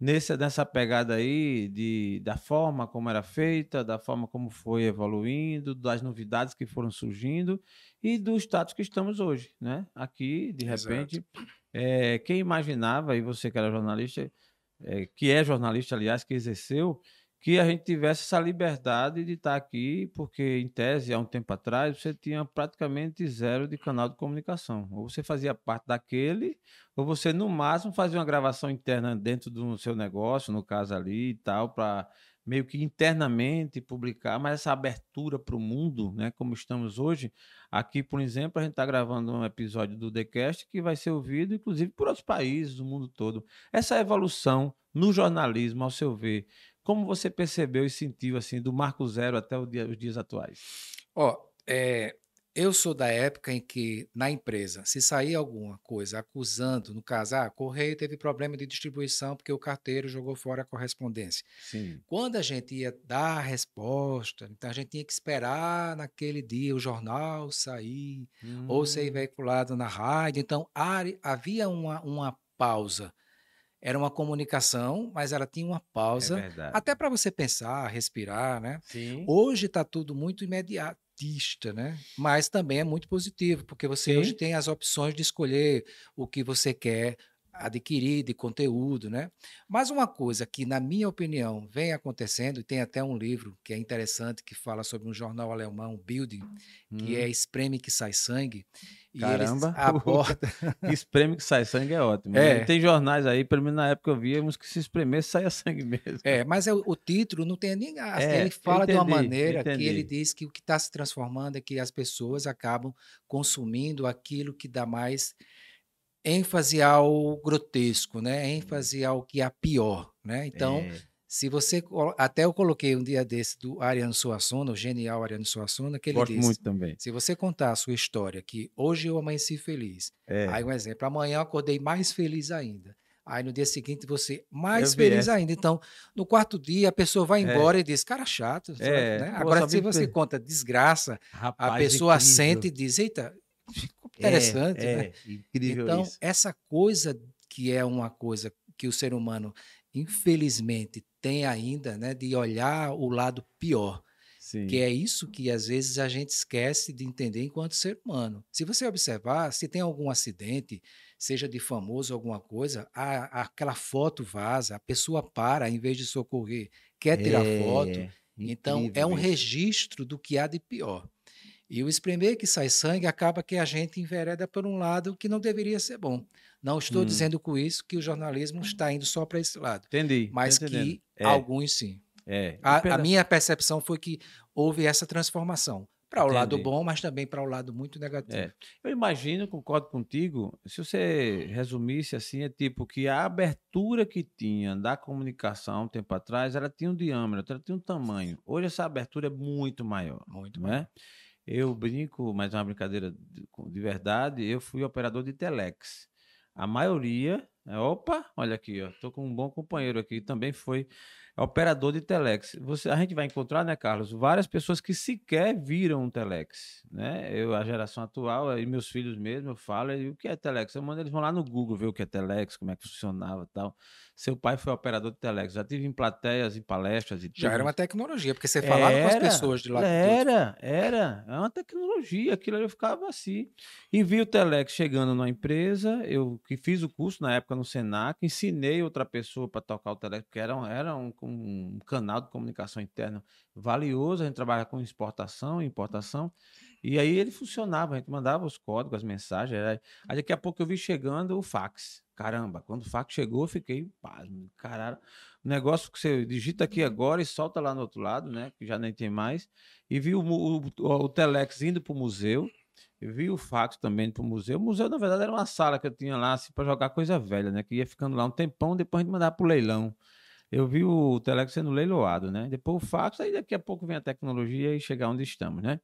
nesse, nessa pegada aí de, da forma como era feita, da forma como foi evoluindo, das novidades que foram surgindo e do status que estamos hoje, né? Aqui, de repente, é, quem imaginava, e você que era jornalista, é, que é jornalista, aliás, que exerceu, que a gente tivesse essa liberdade de estar aqui, porque, em tese, há um tempo atrás, você tinha praticamente zero de canal de comunicação. Ou você fazia parte daquele, ou você, no máximo, fazia uma gravação interna dentro do seu negócio, no caso ali e tal, para meio que internamente publicar, mas essa abertura para o mundo, né, como estamos hoje, aqui, por exemplo, a gente está gravando um episódio do TheCast que vai ser ouvido, inclusive, por outros países do mundo todo. Essa evolução no jornalismo, ao seu ver, como você percebeu e sentiu assim do Marco Zero até dia, os dias atuais? Ó, oh, é, eu sou da época em que na empresa, se sair alguma coisa acusando, no caso, ah, Correio teve problema de distribuição porque o carteiro jogou fora a correspondência. Sim. Quando a gente ia dar a resposta, então a gente tinha que esperar naquele dia o jornal sair hum. ou ser hum. veiculado na rádio. Então havia uma, uma pausa era uma comunicação, mas ela tinha uma pausa, é até para você pensar, respirar, né? Sim. Hoje está tudo muito imediatista, né? Mas também é muito positivo, porque você Sim. hoje tem as opções de escolher o que você quer adquirir de conteúdo, né? Mas uma coisa que, na minha opinião, vem acontecendo, e tem até um livro que é interessante, que fala sobre um jornal alemão, Building, que é hum. Espreme que sai sangue. E Caramba, aborda... espreme que sai sangue é ótimo. Né? É. Tem jornais aí, pelo menos na época eu víamos que se espremer saia sangue mesmo. É, mas é, o título não tem nem... Assim, é, ele fala entendi, de uma maneira entendi. que ele diz que o que está se transformando é que as pessoas acabam consumindo aquilo que dá mais ênfase ao grotesco, né? Uhum. ênfase ao que é pior. Né? Então, é. se você. Até eu coloquei um dia desse do Ariano Suassuna, o genial Ariano Suassuna, que ele Gosto disse. muito também. Se você contar a sua história, que hoje eu amanheci feliz. É. Aí, um exemplo, amanhã eu acordei mais feliz ainda. Aí no dia seguinte você mais feliz ainda. Então, no quarto dia a pessoa vai é. embora é. e diz, cara chato. É. Né? Agora, se você conta desgraça, Rapaz, a pessoa incrível. sente e diz, eita, interessante. É, né? é, incrível então, isso. essa coisa que é uma coisa que o ser humano, infelizmente, tem ainda, né, de olhar o lado pior. Sim. Que é isso que às vezes a gente esquece de entender enquanto ser humano. Se você observar, se tem algum acidente, seja de famoso alguma coisa, a, aquela foto vaza, a pessoa para, em vez de socorrer, quer tirar é, foto. Então, é um registro do que há de pior. E o espremer que sai sangue acaba que a gente envereda por um lado que não deveria ser bom. Não estou hum. dizendo com isso que o jornalismo está indo só para esse lado. Entendi. Mas que é. alguns sim. É. A, a, minha percepção foi que houve essa transformação. Para o lado bom, mas também para o lado muito negativo. É. Eu imagino, concordo contigo, se você resumisse assim, é tipo que a abertura que tinha da comunicação um tempo atrás, ela tinha um diâmetro, ela tinha um tamanho. Hoje essa abertura é muito maior. Muito né? maior. Eu brinco, mas é uma brincadeira de, de verdade, eu fui operador de telex. A maioria, é, opa, olha aqui, ó, tô com um bom companheiro aqui, também foi operador de telex. Você, a gente vai encontrar, né, Carlos, várias pessoas que sequer viram um telex, né? Eu, a geração atual, e meus filhos mesmo, eu falo, e o que é telex? Eu mando eles vão lá no Google ver o que é telex, como é que funcionava tal. Seu pai foi operador de telex, já tive em plateias, em palestras e Já era uma tecnologia, porque você falava era, com as pessoas de lá. Era, era, é uma tecnologia, aquilo ali eu ficava assim. E vi o telex chegando na empresa, eu que fiz o curso na época no Senac, ensinei outra pessoa para tocar o telex, porque era, era um, um canal de comunicação interna valioso, a gente trabalha com exportação e importação. E aí ele funcionava, a gente mandava os códigos, as mensagens. Aí daqui a pouco eu vi chegando o fax. Caramba, quando o fax chegou, eu fiquei pasmo. Caralho, o negócio que você digita aqui agora e solta lá no outro lado, né? Que já nem tem mais. E vi o, o, o Telex indo para o museu. Eu vi o fax também para o museu. O museu, na verdade, era uma sala que eu tinha lá assim, para jogar coisa velha, né? Que ia ficando lá um tempão, depois a gente mandava para o leilão eu vi o Telex sendo leiloado, né? Depois o fax, aí daqui a pouco vem a tecnologia e chegar onde estamos, né?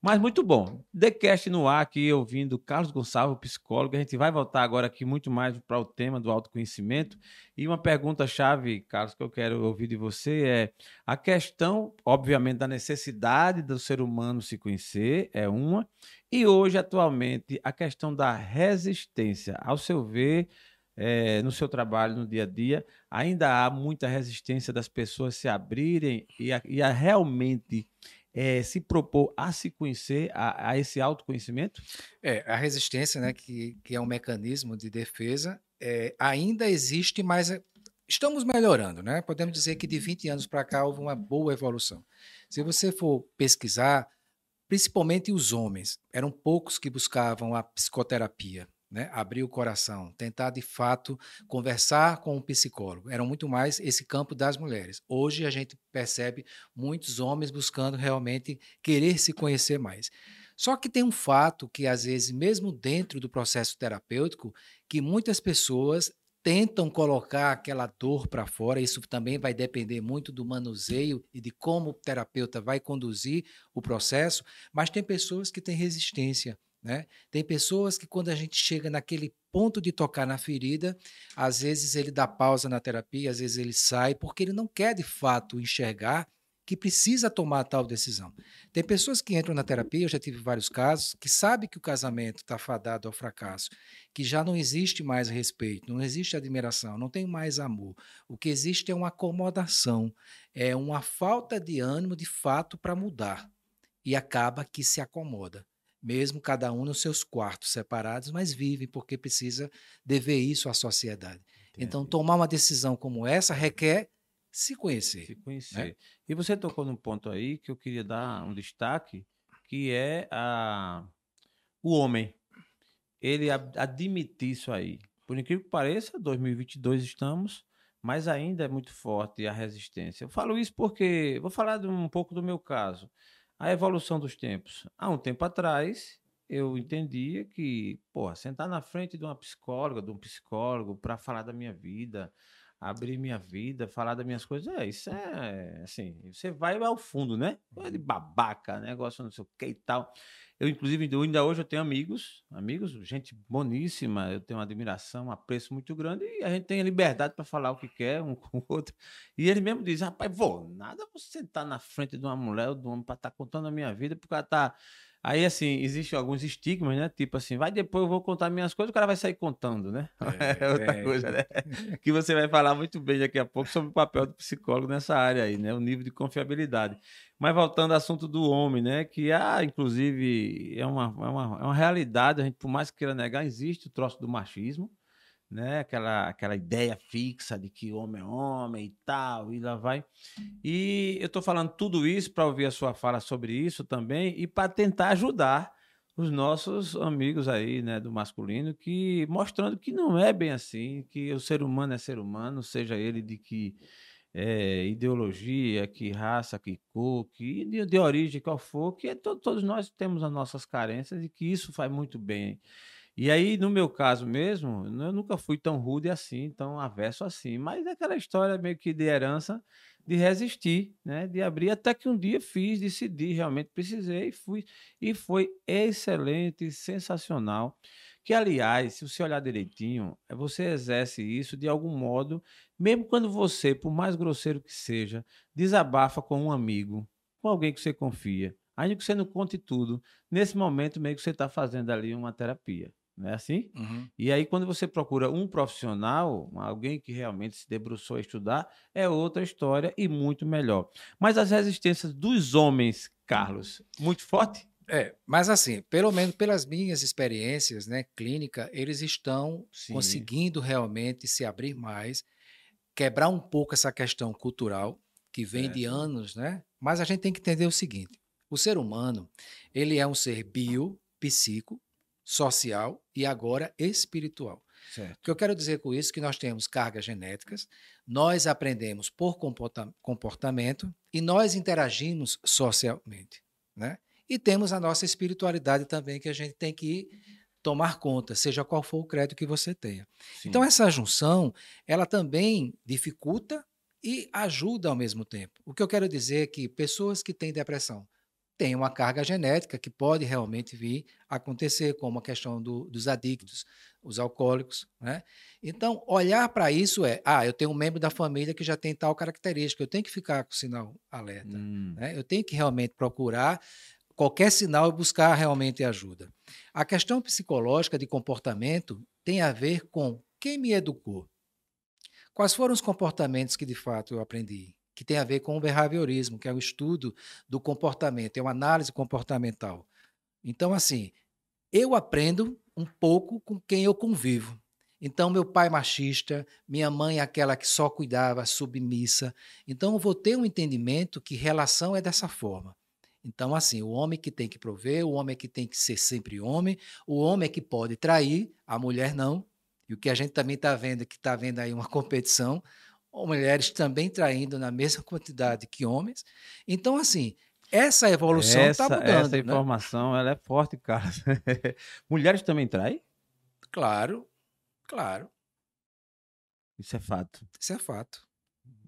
Mas muito bom. TheCast no ar aqui, ouvindo Carlos Gonçalves, psicólogo. A gente vai voltar agora aqui muito mais para o tema do autoconhecimento. E uma pergunta-chave, Carlos, que eu quero ouvir de você é a questão, obviamente, da necessidade do ser humano se conhecer, é uma. E hoje, atualmente, a questão da resistência. Ao seu ver, é, no seu trabalho, no dia a dia, ainda há muita resistência das pessoas se abrirem e a, e a realmente é, se propor a se conhecer, a, a, esse autoconhecimento? É, a resistência, né, que, que é um mecanismo de defesa, é, ainda existe, mas estamos melhorando, né? Podemos dizer que de 20 anos para cá houve uma boa evolução. Se você for pesquisar, principalmente os homens, eram poucos que buscavam a psicoterapia né? abrir o coração, tentar de fato conversar com um psicólogo. Era muito mais esse campo das mulheres. Hoje a gente percebe muitos homens buscando realmente querer se conhecer mais. Só que tem um fato que às vezes mesmo dentro do processo terapêutico, que muitas pessoas tentam colocar aquela dor para fora, isso também vai depender muito do manuseio e de como o terapeuta vai conduzir o processo, mas tem pessoas que têm resistência né? Tem pessoas que, quando a gente chega naquele ponto de tocar na ferida, às vezes ele dá pausa na terapia, às vezes ele sai, porque ele não quer de fato enxergar que precisa tomar tal decisão. Tem pessoas que entram na terapia, eu já tive vários casos, que sabem que o casamento está fadado ao fracasso, que já não existe mais respeito, não existe admiração, não tem mais amor. O que existe é uma acomodação, é uma falta de ânimo de fato para mudar. E acaba que se acomoda mesmo cada um nos seus quartos separados, mas vivem porque precisa dever isso à sociedade. Entendi. Então, tomar uma decisão como essa requer se conhecer. Se né? conhecer. Né? E você tocou num ponto aí que eu queria dar um destaque, que é a, o homem. Ele admitir isso aí. Por incrível que pareça, 2022 estamos, mas ainda é muito forte a resistência. Eu falo isso porque, vou falar um pouco do meu caso. A evolução dos tempos. Há um tempo atrás, eu entendia que, pô, sentar na frente de uma psicóloga, de um psicólogo, para falar da minha vida, abrir minha vida, falar das minhas coisas. É, isso é assim, você vai ao fundo, né? É de babaca, negócio não sei o que e tal. Eu, inclusive, ainda hoje eu tenho amigos, amigos, gente boníssima, eu tenho uma admiração, um apreço muito grande, e a gente tem a liberdade para falar o que quer um com o outro. E ele mesmo diz: rapaz, vou, nada você sentar na frente de uma mulher ou de um homem para estar tá contando a minha vida, porque ela tá Aí, assim, existem alguns estigmas, né? Tipo assim, vai depois eu vou contar minhas coisas, o cara vai sair contando, né? É, é outra é. coisa, né? que você vai falar muito bem daqui a pouco sobre o papel do psicólogo nessa área aí, né? O nível de confiabilidade. Mas voltando ao assunto do homem, né? Que, ah, inclusive, é uma, é uma, é uma realidade, a gente, por mais que queira negar, existe o troço do machismo, né? Aquela, aquela ideia fixa de que homem é homem e tal, e lá vai. E eu estou falando tudo isso para ouvir a sua fala sobre isso também e para tentar ajudar os nossos amigos aí, né, do masculino, que mostrando que não é bem assim, que o ser humano é ser humano, seja ele de que é, ideologia, que raça, que cor, que de, de origem qual for, que é to, todos nós temos as nossas carências e que isso faz muito bem e aí, no meu caso mesmo, eu nunca fui tão rude assim, tão averso assim, mas é aquela história meio que de herança de resistir, né? De abrir até que um dia fiz, decidi, realmente precisei fui e foi excelente, sensacional. Que aliás, se você olhar direitinho, é você exerce isso de algum modo, mesmo quando você, por mais grosseiro que seja, desabafa com um amigo, com alguém que você confia, ainda que você não conte tudo, nesse momento meio que você está fazendo ali uma terapia não é assim? Uhum. E aí, quando você procura um profissional, alguém que realmente se debruçou a estudar, é outra história e muito melhor. Mas as resistências dos homens, Carlos, muito forte? É, mas assim, pelo menos pelas minhas experiências, né, clínica, eles estão Sim. conseguindo realmente se abrir mais, quebrar um pouco essa questão cultural que vem de anos, né? Mas a gente tem que entender o seguinte: o ser humano, ele é um ser bio, psíquico, social e agora espiritual. Certo. O que eu quero dizer com isso é que nós temos cargas genéticas, nós aprendemos por comportamento e nós interagimos socialmente, né? E temos a nossa espiritualidade também que a gente tem que tomar conta, seja qual for o crédito que você tenha. Sim. Então essa junção, ela também dificulta e ajuda ao mesmo tempo. O que eu quero dizer é que pessoas que têm depressão, tem uma carga genética que pode realmente vir a acontecer, como a questão do, dos adictos, os alcoólicos. Né? Então, olhar para isso é: ah, eu tenho um membro da família que já tem tal característica, eu tenho que ficar com o sinal alerta. Hum. Né? Eu tenho que realmente procurar qualquer sinal e buscar realmente ajuda. A questão psicológica de comportamento tem a ver com quem me educou. Quais foram os comportamentos que de fato eu aprendi? Que tem a ver com o behaviorismo, que é o estudo do comportamento, é uma análise comportamental. Então, assim, eu aprendo um pouco com quem eu convivo. Então, meu pai machista, minha mãe aquela que só cuidava, submissa. Então, eu vou ter um entendimento que relação é dessa forma. Então, assim, o homem que tem que prover, o homem que tem que ser sempre homem, o homem que pode trair, a mulher não. E o que a gente também está vendo, que está vendo aí uma competição, mulheres também traindo na mesma quantidade que homens. Então, assim, essa evolução está mudando. Essa né? informação né? ela é forte, cara. mulheres também traem? Claro, claro. Isso é fato. Isso é fato.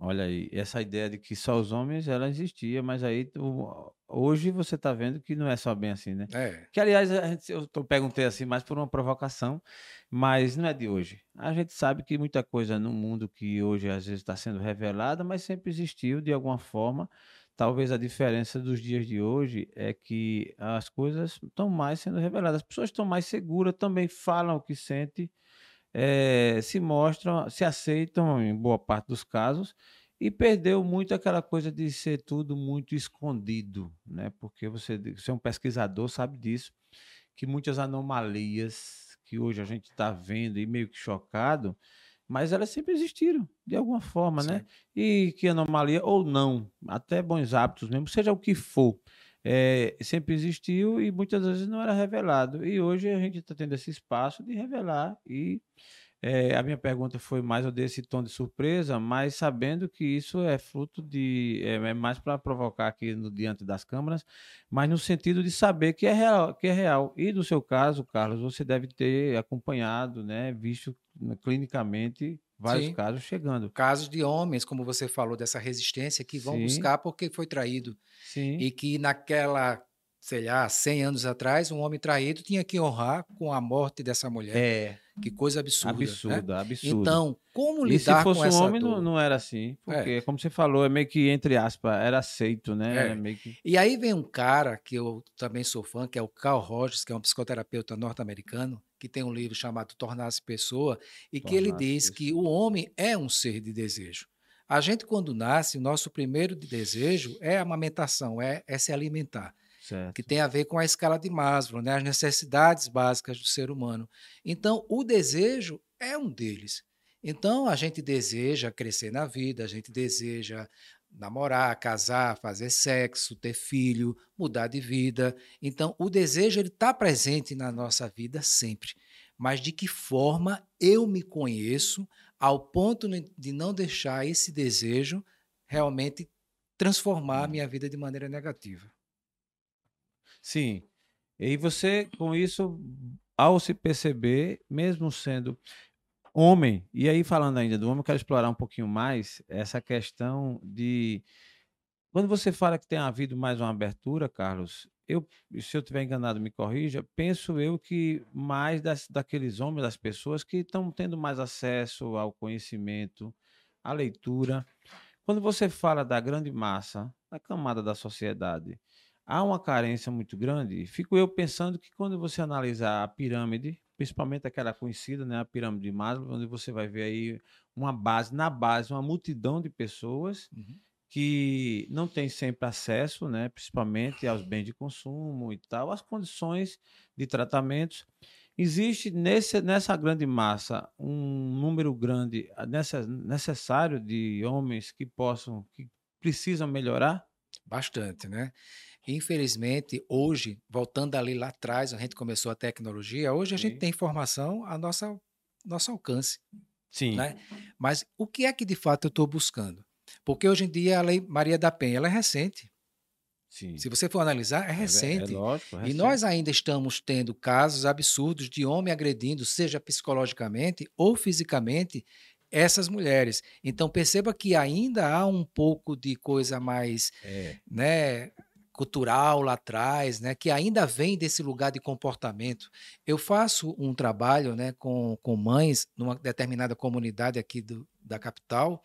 Olha aí, essa ideia de que só os homens, ela existia, mas aí tu, hoje você está vendo que não é só bem assim, né? É. Que aliás, gente, eu tô, perguntei assim mais por uma provocação, mas não é de hoje. A gente sabe que muita coisa no mundo que hoje às vezes está sendo revelada, mas sempre existiu de alguma forma. Talvez a diferença dos dias de hoje é que as coisas estão mais sendo reveladas. As pessoas estão mais seguras, também falam o que sentem, é, se mostram, se aceitam em boa parte dos casos e perdeu muito aquela coisa de ser tudo muito escondido, né? Porque você, você é um pesquisador, sabe disso, que muitas anomalias que hoje a gente está vendo e meio que chocado, mas elas sempre existiram, de alguma forma, né? Sim. né? E que anomalia, ou não, até bons hábitos mesmo, seja o que for, é, sempre existiu e muitas vezes não era revelado. E hoje a gente está tendo esse espaço de revelar e é, a minha pergunta foi mais eu dei esse tom de surpresa, mas sabendo que isso é fruto de. É, é mais para provocar aqui no, diante das câmaras, mas no sentido de saber que é, real, que é real. E no seu caso, Carlos, você deve ter acompanhado, né, visto clinicamente vários Sim. casos chegando. Casos de homens, como você falou, dessa resistência que vão Sim. buscar porque foi traído. Sim. E que naquela sei lá, 100 anos atrás, um homem traído tinha que honrar com a morte dessa mulher. É. Que coisa absurda. Absurda, né? absurda. Então, como lidar com essa E se fosse um homem, não, não, era assim. Porque, é. como você falou, é meio que, entre aspas, era aceito, né? É. Que... E aí vem um cara que eu também sou fã, que é o Carl Rogers, que é um psicoterapeuta norte-americano, que tem um livro chamado Tornar-se Pessoa, e que ele diz que o homem é um ser de desejo. A gente, quando nasce, o nosso primeiro desejo é a amamentação, é, é se alimentar. Certo. que tem a ver com a escala de Maslow, né? as necessidades básicas do ser humano. Então, o desejo é um deles. Então, a gente deseja crescer na vida, a gente deseja namorar, casar, fazer sexo, ter filho, mudar de vida. Então, o desejo ele está presente na nossa vida sempre. Mas de que forma eu me conheço ao ponto de não deixar esse desejo realmente transformar a minha vida de maneira negativa? Sim. E você, com isso, ao se perceber, mesmo sendo homem, e aí falando ainda do homem, eu quero explorar um pouquinho mais essa questão de. Quando você fala que tem havido mais uma abertura, Carlos, eu, se eu estiver enganado, me corrija, penso eu que mais das, daqueles homens, das pessoas que estão tendo mais acesso ao conhecimento, à leitura. Quando você fala da grande massa, da camada da sociedade, há uma carência muito grande. Fico eu pensando que quando você analisar a pirâmide, principalmente aquela conhecida, né, a pirâmide de Maslow, onde você vai ver aí uma base, na base, uma multidão de pessoas uhum. que não tem sempre acesso, né, principalmente aos bens de consumo e tal, às condições de tratamentos. Existe nesse, nessa grande massa um número grande nessa, necessário de homens que possam, que precisam melhorar? Bastante, né? Infelizmente, hoje, voltando ali lá atrás, a gente começou a tecnologia, hoje a Sim. gente tem informação a nossa nosso alcance. Sim. Né? Mas o que é que de fato eu estou buscando? Porque hoje em dia a lei Maria da Penha ela é recente. Sim. Se você for analisar, é recente. É, é lógico, é recente. E nós ainda estamos tendo casos absurdos de homem agredindo, seja psicologicamente ou fisicamente, essas mulheres. Então perceba que ainda há um pouco de coisa mais, é. né, cultural lá atrás, né, que ainda vem desse lugar de comportamento. Eu faço um trabalho né, com, com mães numa determinada comunidade aqui do, da capital,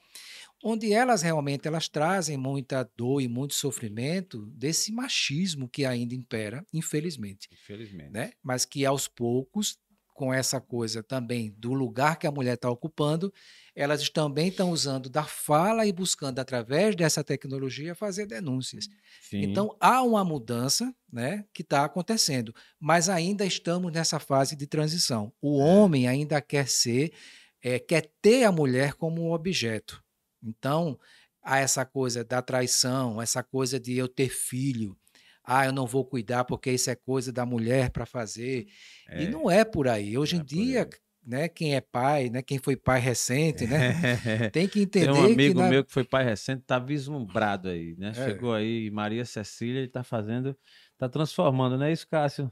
onde elas realmente elas trazem muita dor e muito sofrimento desse machismo que ainda impera, infelizmente. Infelizmente. Né? Mas que aos poucos com essa coisa também do lugar que a mulher está ocupando, elas também estão usando da fala e buscando, através dessa tecnologia, fazer denúncias. Sim. Então, há uma mudança né, que está acontecendo, mas ainda estamos nessa fase de transição. O é. homem ainda quer ser, é, quer ter a mulher como um objeto. Então, há essa coisa da traição, essa coisa de eu ter filho, ah, eu não vou cuidar porque isso é coisa da mulher para fazer. É, e não é por aí. Hoje em é dia, né, quem é pai, né, quem foi pai recente, né, tem que entender. Tem um amigo na... meu que foi pai recente, está vislumbrado aí, né? É. Chegou aí Maria Cecília e está fazendo, está transformando, não é isso, Cássio?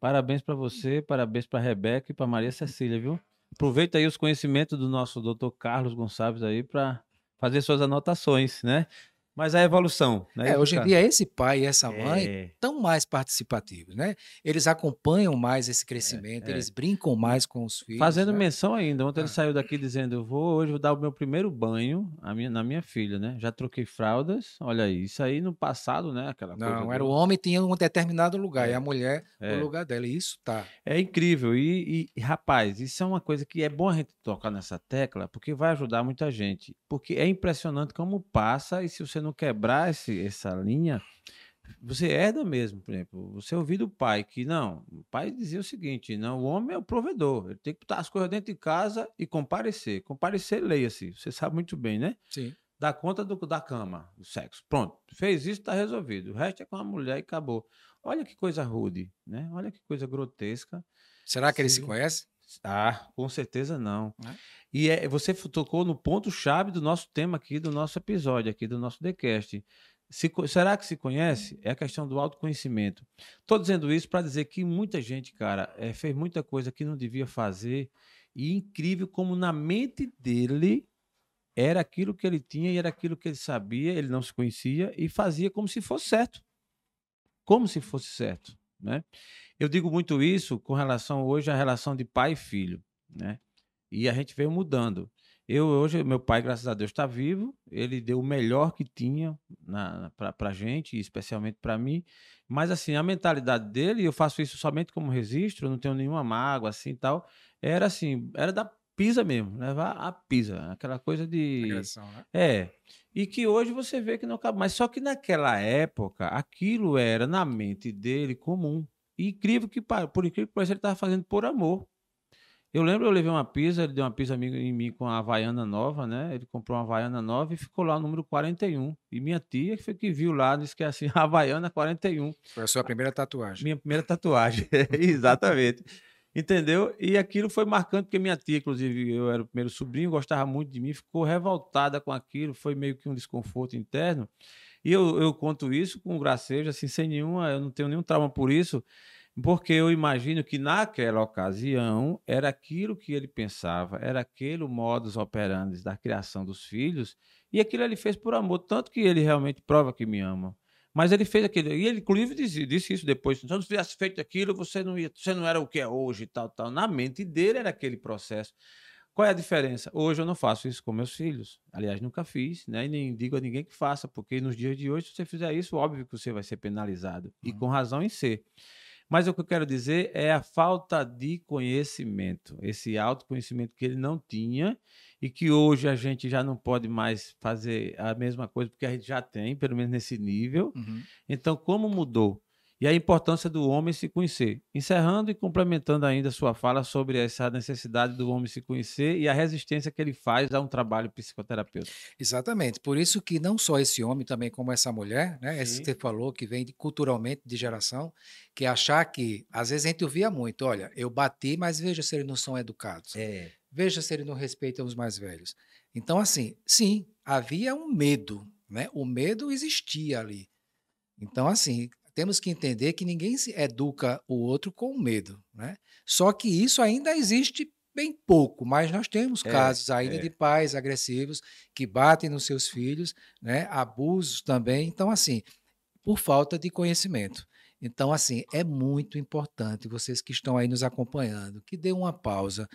Parabéns para você, parabéns para Rebeca e para Maria Cecília, viu? Aproveita aí os conhecimentos do nosso doutor Carlos Gonçalves aí para fazer suas anotações, né? Mas a evolução, né? É, hoje em Cara? dia, esse pai e essa mãe É, estão mais participativos, né? Eles acompanham mais esse crescimento, é. eles brincam mais com os filhos. Fazendo né? menção ainda, ontem ele Ah. saiu daqui dizendo: Eu vou hoje vou dar o meu primeiro banho minha, na minha filha, né? Já troquei fraldas, olha aí, isso aí no passado, né? Aquela Não, do- era o homem tinha um determinado lugar É, e a mulher é. o lugar dela. E isso tá. É incrível. E, e, rapaz, isso é uma coisa que é bom a gente tocar nessa tecla, porque vai ajudar muita gente. Porque é impressionante como passa, e se você não quebrar esse, essa linha, você herda mesmo. Por exemplo, você ouviu do pai que não, o pai dizia o seguinte: não, o homem é o provedor, ele tem que botar as coisas dentro de casa e comparecer. Comparecer, leia-se. Você sabe muito bem, né? Sim. Dá conta do, da cama, do sexo. Pronto. Fez isso, está resolvido. O resto é com a mulher e acabou. Olha que coisa rude, né? Olha que coisa grotesca. Será que ele se conhece? Ah, com certeza não. Né? E é, você tocou no ponto-chave do nosso tema aqui, do nosso episódio aqui, do nosso TheCast. Se será que se conhece? É a questão do autoconhecimento. Estou dizendo isso para dizer que muita gente, cara, eh, fez muita coisa que não devia fazer. E incrível como na mente dele era aquilo que ele tinha e era aquilo que ele sabia, ele não se conhecia e fazia como se fosse certo. Como se fosse certo, né? Eu digo muito isso com relação hoje à relação de pai e filho, né? E a gente veio mudando. Eu hoje, meu pai, graças a Deus, está vivo. Ele deu o melhor que tinha para a gente, especialmente para mim. Mas assim, a mentalidade dele, eu faço isso somente como registro, não tenho nenhuma mágoa assim tal. Era assim, era da pisa mesmo, levar a pisa, aquela coisa de Agressão, né? é. E que hoje você vê que não cabe mais. Só que naquela época, aquilo era na mente dele comum. E incrível que, por incrível que pareça, ele estava fazendo por amor. Eu lembro, eu levei uma pizza, ele deu uma pizza em mim com a Havaiana nova, né? Ele comprou uma Havaiana nova e ficou lá o número 41. E minha tia que foi que viu lá, disse que é assim, Havaiana 41. Foi a sua primeira tatuagem. Minha primeira tatuagem. Exatamente. Entendeu? E aquilo foi marcante, porque minha tia, inclusive, eu era o primeiro sobrinho, gostava muito de mim, ficou revoltada com aquilo, foi meio que um desconforto interno. E eu, eu conto isso com gracejo, assim, sem nenhuma, eu não tenho nenhum trauma por isso, porque eu imagino que naquela ocasião era aquilo que ele pensava, era aquele modus operandi da criação dos filhos, e aquilo ele fez por amor, tanto que ele realmente prova que me ama. Mas ele fez aquilo, e ele inclusive disse, disse isso depois, se não tivesse feito aquilo, você não, ia, você não era o que é hoje, e tal, tal. Na mente dele era aquele processo. Qual é a diferença? Hoje eu não faço isso com meus filhos. Aliás, nunca fiz, né? E nem digo a ninguém que faça, porque nos dias de hoje, se você fizer isso, óbvio que você vai ser penalizado. E Uhum. com razão em ser. Mas o que eu quero dizer é a falta de conhecimento, esse autoconhecimento que ele não tinha e que hoje a gente já não pode mais fazer a mesma coisa, porque a gente já tem, pelo menos nesse nível. Uhum. Então, como mudou? E a importância do homem se conhecer. Encerrando e complementando ainda a sua fala sobre essa necessidade do homem se conhecer e a resistência que ele faz a um trabalho psicoterapêutico. Exatamente. Por isso que não só esse homem, também como essa mulher, né? Esse que você falou, que vem de- culturalmente de geração, que achar que, às vezes a gente ouvia muito, olha, eu bati, mas veja se eles não são educados. É. Veja se eles não respeitam os mais velhos. Então, assim, sim, havia um medo, né? O medo existia ali. Então, assim, temos que entender que ninguém se educa o outro com medo, né? Só que isso ainda existe bem pouco, mas nós temos É, casos ainda é. de pais agressivos que batem nos seus filhos, né? Abusos também. Então, assim, por falta de conhecimento. Então, assim, é muito importante vocês que estão aí nos acompanhando, que dê uma pausa.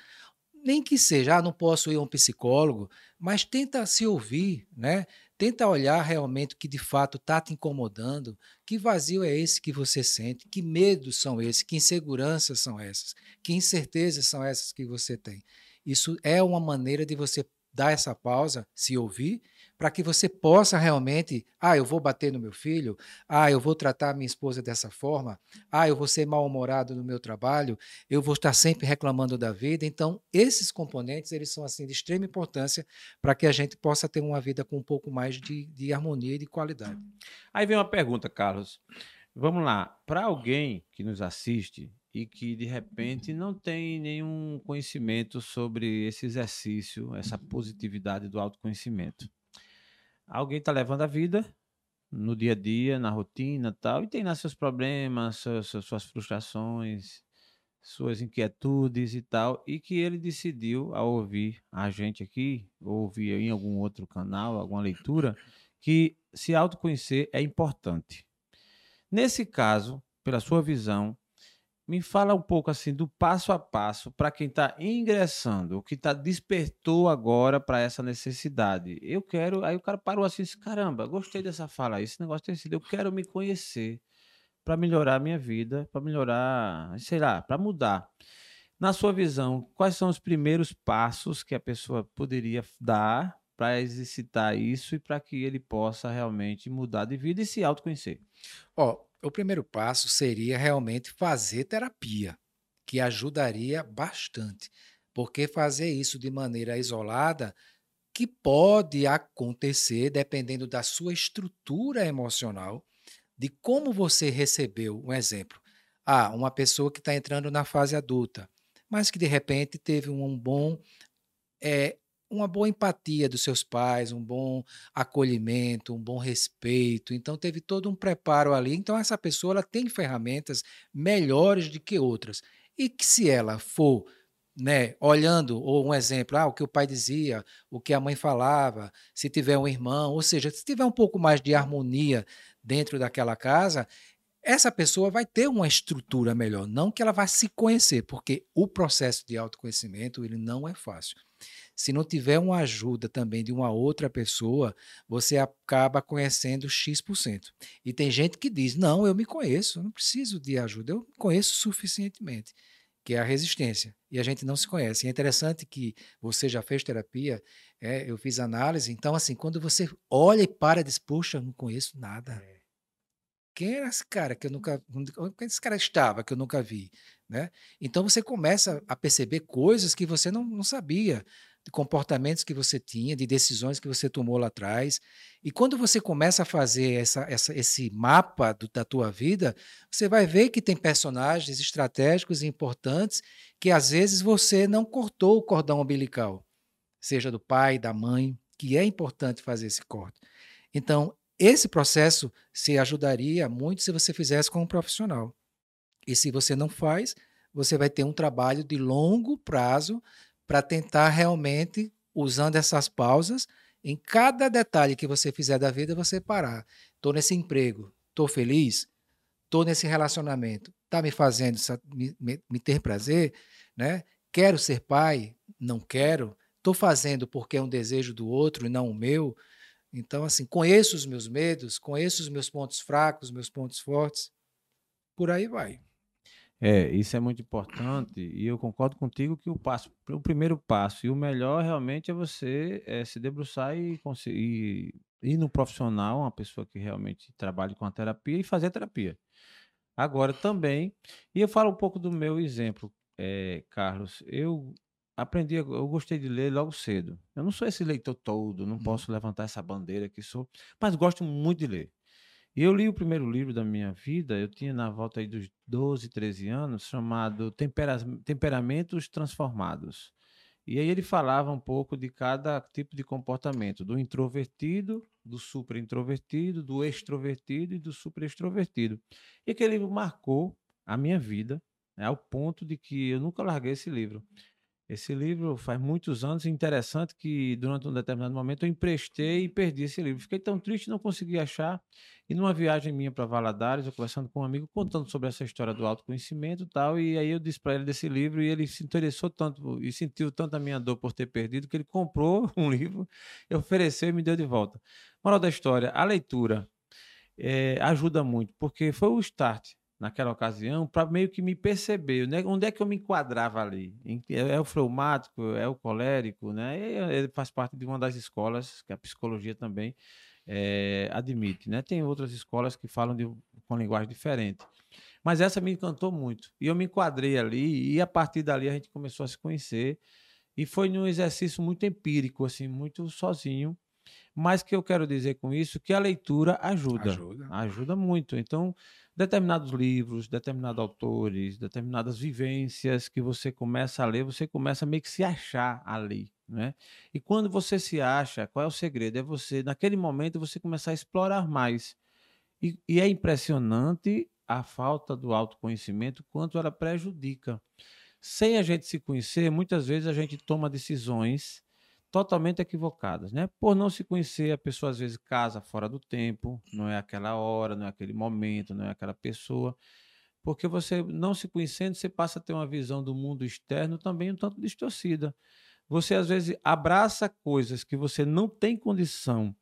Nem que seja, ah, não posso ir a um psicólogo, mas tenta se ouvir, né? Tenta olhar realmente o que de fato está te incomodando, que vazio é esse que você sente, que medos são esses, que inseguranças são essas, que incertezas são essas que você tem. Isso é uma maneira de você dar essa pausa, se ouvir, para que você possa realmente, ah, eu vou bater no meu filho, ah, eu vou tratar minha esposa dessa forma, ah, eu vou ser mal-humorado no meu trabalho, eu vou estar sempre reclamando da vida. Então, esses componentes, eles são assim de extrema importância para que a gente possa ter uma vida com um pouco mais de, de harmonia e de qualidade. Aí vem uma pergunta, Carlos. Vamos lá. Para alguém que nos assiste e que de repente não tem nenhum conhecimento sobre esse exercício, essa positividade do autoconhecimento. Alguém está levando a vida no dia a dia, na rotina tal, e tem lá seus problemas, suas, suas- frustrações, suas inquietudes e tal, e que ele decidiu, ao ouvir a gente aqui, ou ouvir em algum outro canal, alguma leitura, que se autoconhecer é importante. Nesse caso, pela sua visão, me fala um pouco assim do passo a passo para quem está ingressando, o que está despertou agora para essa necessidade. Eu quero, aí o cara parou assim, disse, caramba, gostei dessa fala, esse negócio tem sido, eu quero me conhecer para melhorar a minha vida, para melhorar, sei lá, para mudar. Na sua visão, quais são os primeiros passos que a pessoa poderia dar para exercitar isso e para que ele possa realmente mudar de vida e se autoconhecer? Ó, o primeiro passo seria realmente fazer terapia, que ajudaria bastante, porque fazer isso de maneira isolada, que pode acontecer dependendo da sua estrutura emocional, de como você recebeu um exemplo. Ah, uma pessoa que está entrando na fase adulta, mas que de repente teve um bom é, uma boa empatia dos seus pais, um bom acolhimento, um bom respeito. Então teve todo um preparo ali. Então essa pessoa ela tem ferramentas melhores do que outras. E que se ela for né, olhando, ou um exemplo, ah, o que o pai dizia, o que a mãe falava, se tiver um irmão, ou seja, se tiver um pouco mais de harmonia dentro daquela casa, essa pessoa vai ter uma estrutura melhor, não que ela vá se conhecer, porque o processo de autoconhecimento ele não é fácil. Se não tiver uma ajuda também de uma outra pessoa, você acaba conhecendo X%. E tem gente que diz: não, eu me conheço, não preciso de ajuda, eu me conheço suficientemente, que é a resistência. E a gente não se conhece. E é interessante que você já fez terapia, é, eu fiz análise, então, assim, quando você olha e para e diz: poxa, eu não conheço nada. É. Quem era esse cara que eu nunca. Onde esse cara estava que eu nunca vi? Né? Então você começa a perceber coisas que você não, não sabia de comportamentos que você tinha, de decisões que você tomou lá atrás. E quando você começa a fazer essa, essa, esse mapa do, da tua vida, você vai ver que tem personagens estratégicos e importantes que às vezes você não cortou o cordão umbilical, seja do pai, da mãe, que é importante fazer esse corte. Então, esse processo se ajudaria muito se você fizesse com um profissional. E se você não faz, você vai ter um trabalho de longo prazo para tentar realmente, usando essas pausas, em cada detalhe que você fizer da vida, você parar. Estou nesse emprego, estou feliz, estou nesse relacionamento, está me fazendo me, me, me, ter prazer, né? Quero ser pai, não quero. Estou fazendo porque é um desejo do outro e não o meu. Então, assim, conheço os meus medos, conheço os meus pontos fracos, meus pontos fortes. Por aí vai. É, isso é muito importante e eu concordo contigo que o passo, o primeiro passo e o melhor realmente é você é, se debruçar e, conseguir ir no profissional, uma pessoa que realmente trabalhe com a terapia e fazer a terapia. Agora também, e eu falo um pouco do meu exemplo, é, Carlos, eu aprendi, eu gostei de ler logo cedo. Eu não sou esse leitor todo, não uhum. posso levantar essa bandeira que sou, mas gosto muito de ler. E eu li o primeiro livro da minha vida, eu tinha na volta aí dos 12, 13 anos, chamado Tempera Temperamentos Transformados. E aí ele falava um pouco de cada tipo de comportamento, do introvertido, do super introvertido, do extrovertido e do super extrovertido. E aquele livro marcou a minha vida, né, ao ponto de que eu nunca larguei esse livro. Esse livro faz muitos anos, interessante que durante um determinado momento eu emprestei e perdi esse livro. Fiquei tão triste, não consegui achar. E numa viagem minha para Valadares, eu conversando com um amigo, contando sobre essa história do autoconhecimento e tal, e aí eu disse para ele desse livro e ele se interessou tanto e sentiu tanto a minha dor por ter perdido que ele comprou um livro, ofereceu e me deu de volta. Moral da história, a leitura é, ajuda muito, porque foi o start naquela ocasião para meio que me perceber né? onde é que eu me enquadrava ali. É, o fleumático, é o colérico, né? Ele faz parte de uma das escolas que a psicologia também é, admite, né? Tem outras escolas que falam de, com linguagem diferente. Mas essa me encantou muito. E eu me enquadrei ali e a partir dali a gente começou a se conhecer e foi num exercício muito empírico, assim, muito sozinho. Mas que eu quero dizer com isso que a leitura ajuda. Ajuda. Ajuda muito. Então, determinados livros, determinados autores, determinadas vivências que você começa a ler, você começa meio que se achar ali, né? E quando você se acha, qual é o segredo? É você, naquele momento, você começar a explorar mais. E, e é impressionante a falta do autoconhecimento, quanto ela prejudica. Sem a gente se conhecer, muitas vezes a gente toma decisões totalmente equivocadas, né? Por não se conhecer, a pessoa às vezes casa fora do tempo, não é aquela hora, não é aquele momento, não é aquela pessoa. Porque você não se conhecendo, você passa a ter uma visão do mundo externo também um tanto distorcida. Você às vezes abraça coisas que você não tem condição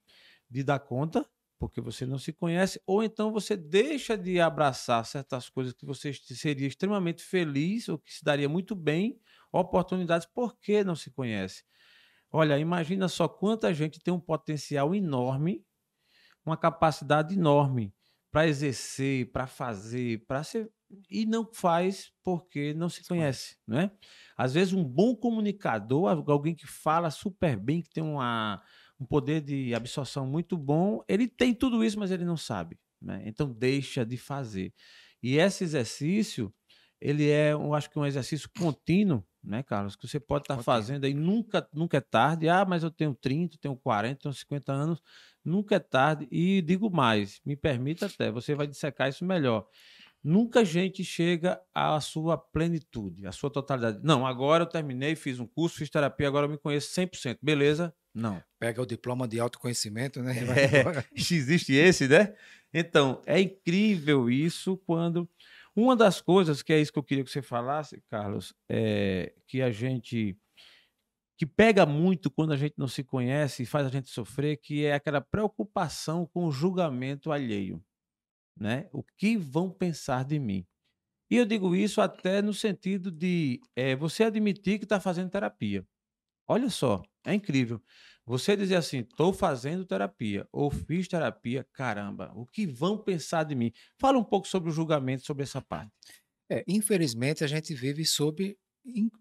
de dar conta, porque você não se conhece, ou então você deixa de abraçar certas coisas que você seria extremamente feliz ou que se daria muito bem, oportunidades, porque não se conhece. Olha, imagina só quanta gente tem um potencial enorme, uma capacidade enorme para exercer, para fazer, para ser e não faz porque não se conhece, né? Às vezes um bom comunicador, alguém que fala super bem, que tem uma, um poder de absorção muito bom, ele tem tudo isso, mas ele não sabe, né? Então deixa de fazer. E esse exercício, ele é, eu acho que um exercício contínuo né, Carlos? Que você pode estar tá fazendo aí, nunca, nunca é tarde. Ah, mas eu tenho 30, tenho 40, tenho 50 anos, nunca é tarde. E digo mais, me permita até, você vai dissecar isso melhor. Nunca a gente chega à sua plenitude, à sua totalidade. Não, agora eu terminei, fiz um curso, fiz terapia, agora eu me conheço 100%. Beleza? Não. Pega o diploma de autoconhecimento, né? É, existe esse, né? Então, é incrível isso quando uma das coisas que é isso que eu queria que você falasse, Carlos, é que a gente que pega muito quando a gente não se conhece e faz a gente sofrer, que é aquela preocupação com o julgamento alheio, né? O que vão pensar de mim? E eu digo isso até no sentido de é, você admitir que está fazendo terapia. Olha só, é incrível. Você dizer assim, estou fazendo terapia ou fiz terapia, caramba, o que vão pensar de mim? Fala um pouco sobre o julgamento, sobre essa parte. É, infelizmente, a gente vive sob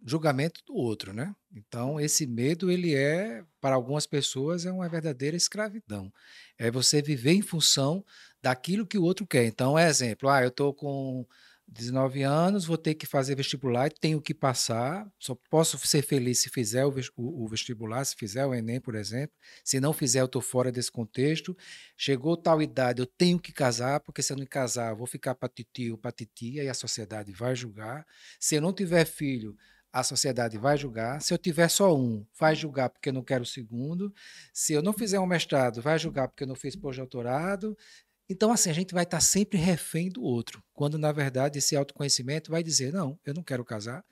julgamento do outro, né? Então, esse medo, ele é, para algumas pessoas, é uma verdadeira escravidão. É você viver em função daquilo que o outro quer. Então, é exemplo, ah, eu estou com 19 anos, vou ter que fazer vestibular, tenho que passar, só posso ser feliz se fizer o, vestibular, se fizer o Enem, por exemplo. Se não fizer, eu estou fora desse contexto. Chegou tal idade, eu tenho que casar, porque se eu não casar, vou ficar para titio, para titia, e a sociedade vai julgar. Se eu não tiver filho, a sociedade vai julgar. Se eu tiver só um, vai julgar porque eu não quero o segundo. Se eu não fizer um mestrado, vai julgar porque eu não fiz pós-doutorado. Então, assim, a gente vai estar sempre refém do outro, quando na verdade esse autoconhecimento vai dizer: não, eu não quero casar,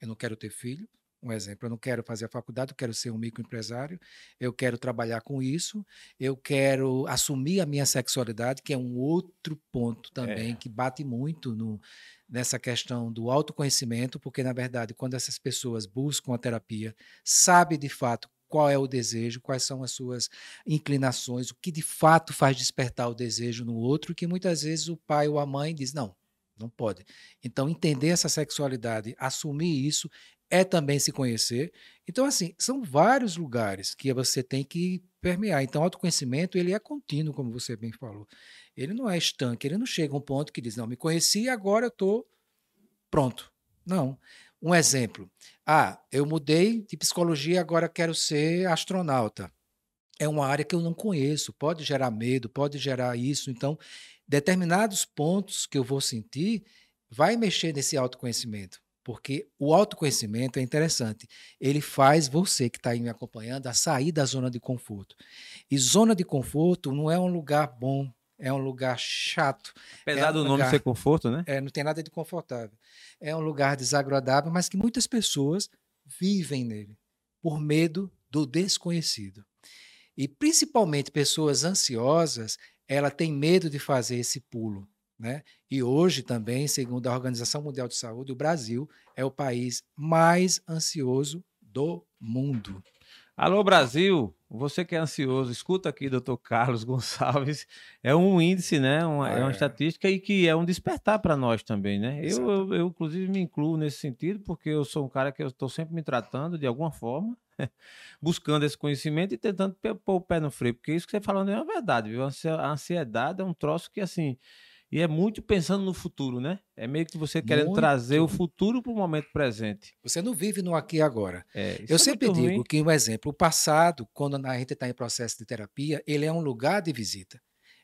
eu não quero ter filho. Um exemplo, eu não quero fazer a faculdade, eu quero ser um microempresário, eu quero trabalhar com isso, eu quero assumir a minha sexualidade, que é um outro ponto também é. que bate muito no, nessa questão do autoconhecimento, porque na verdade, quando essas pessoas buscam a terapia, sabe de fato qual é o desejo, quais são as suas inclinações, o que de fato faz despertar o desejo no outro, que muitas vezes o pai ou a mãe diz: não, não pode. Então, entender essa sexualidade, assumir isso, é também se conhecer. Então, assim, são vários lugares que você tem que permear. Então, autoconhecimento, ele é contínuo, como você bem falou. Ele não é estanque, ele não chega a um ponto que diz, não, me conheci, agora eu estou pronto. Não. Um exemplo. Ah, eu mudei de psicologia, agora quero ser astronauta. É uma área que eu não conheço, pode gerar medo, pode gerar isso. Então, determinados pontos que eu vou sentir vai mexer nesse autoconhecimento. Porque o autoconhecimento é interessante. Ele faz você que está aí me acompanhando a sair da zona de conforto. E zona de conforto não é um lugar bom é um lugar chato. Apesar é um do lugar, nome ser conforto, né? É, não tem nada de confortável. É um lugar desagradável, mas que muitas pessoas vivem nele por medo do desconhecido. E principalmente pessoas ansiosas, ela tem medo de fazer esse pulo. Né? E hoje também, segundo a Organização Mundial de Saúde, o Brasil é o país mais ansioso do mundo. Alô, Brasil! Você que é ansioso, escuta aqui, doutor Carlos Gonçalves. É um índice, né? Uma, é. é uma estatística e que é um despertar para nós também, né? Eu, eu, eu, inclusive, me incluo nesse sentido, porque eu sou um cara que eu estou sempre me tratando de alguma forma, buscando esse conhecimento e tentando pôr o pé no freio, porque isso que você falando é uma verdade, viu? A ansiedade é um troço que, assim, e é muito pensando no futuro, né? É meio que você querendo muito. trazer o futuro para o momento presente. Você não vive no aqui e agora. É, Eu é sempre digo ruim. que, um exemplo, o passado, quando a gente está em processo de terapia, ele é um lugar de visita.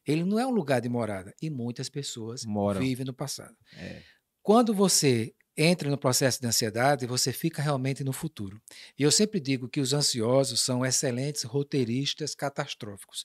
Ele não é um lugar de morada. E muitas pessoas Moram. vivem no passado. É. Quando você entra no processo de ansiedade, você fica realmente no futuro. E eu sempre digo que os ansiosos são excelentes roteiristas catastróficos.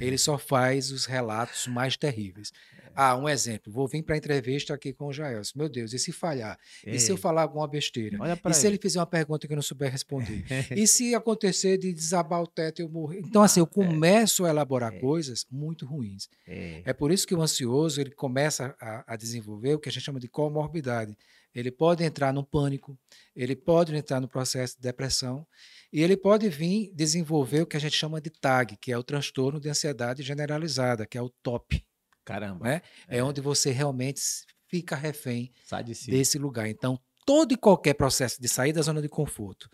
Ele só faz os relatos mais terríveis. Ah, um exemplo. Vou vir para a entrevista aqui com o Jaelson. Meu Deus, e se falhar? Ei, E se eu falar alguma besteira? E pra se ele fizer uma pergunta que eu não souber responder? E se acontecer de desabar o teto e eu morrer? Então, assim, eu começo a elaborar É. coisas muito ruins. É. É por isso que o ansioso ele começa a, a desenvolver o que a gente chama de comorbidade. Ele pode entrar no pânico, ele pode entrar no processo de depressão e ele pode vir desenvolver o que a gente chama de TAG, que é o transtorno de ansiedade generalizada, que é o TOP. Caramba. Né? É. onde você realmente fica refém de si. desse lugar. Então, todo e qualquer processo de sair da zona de conforto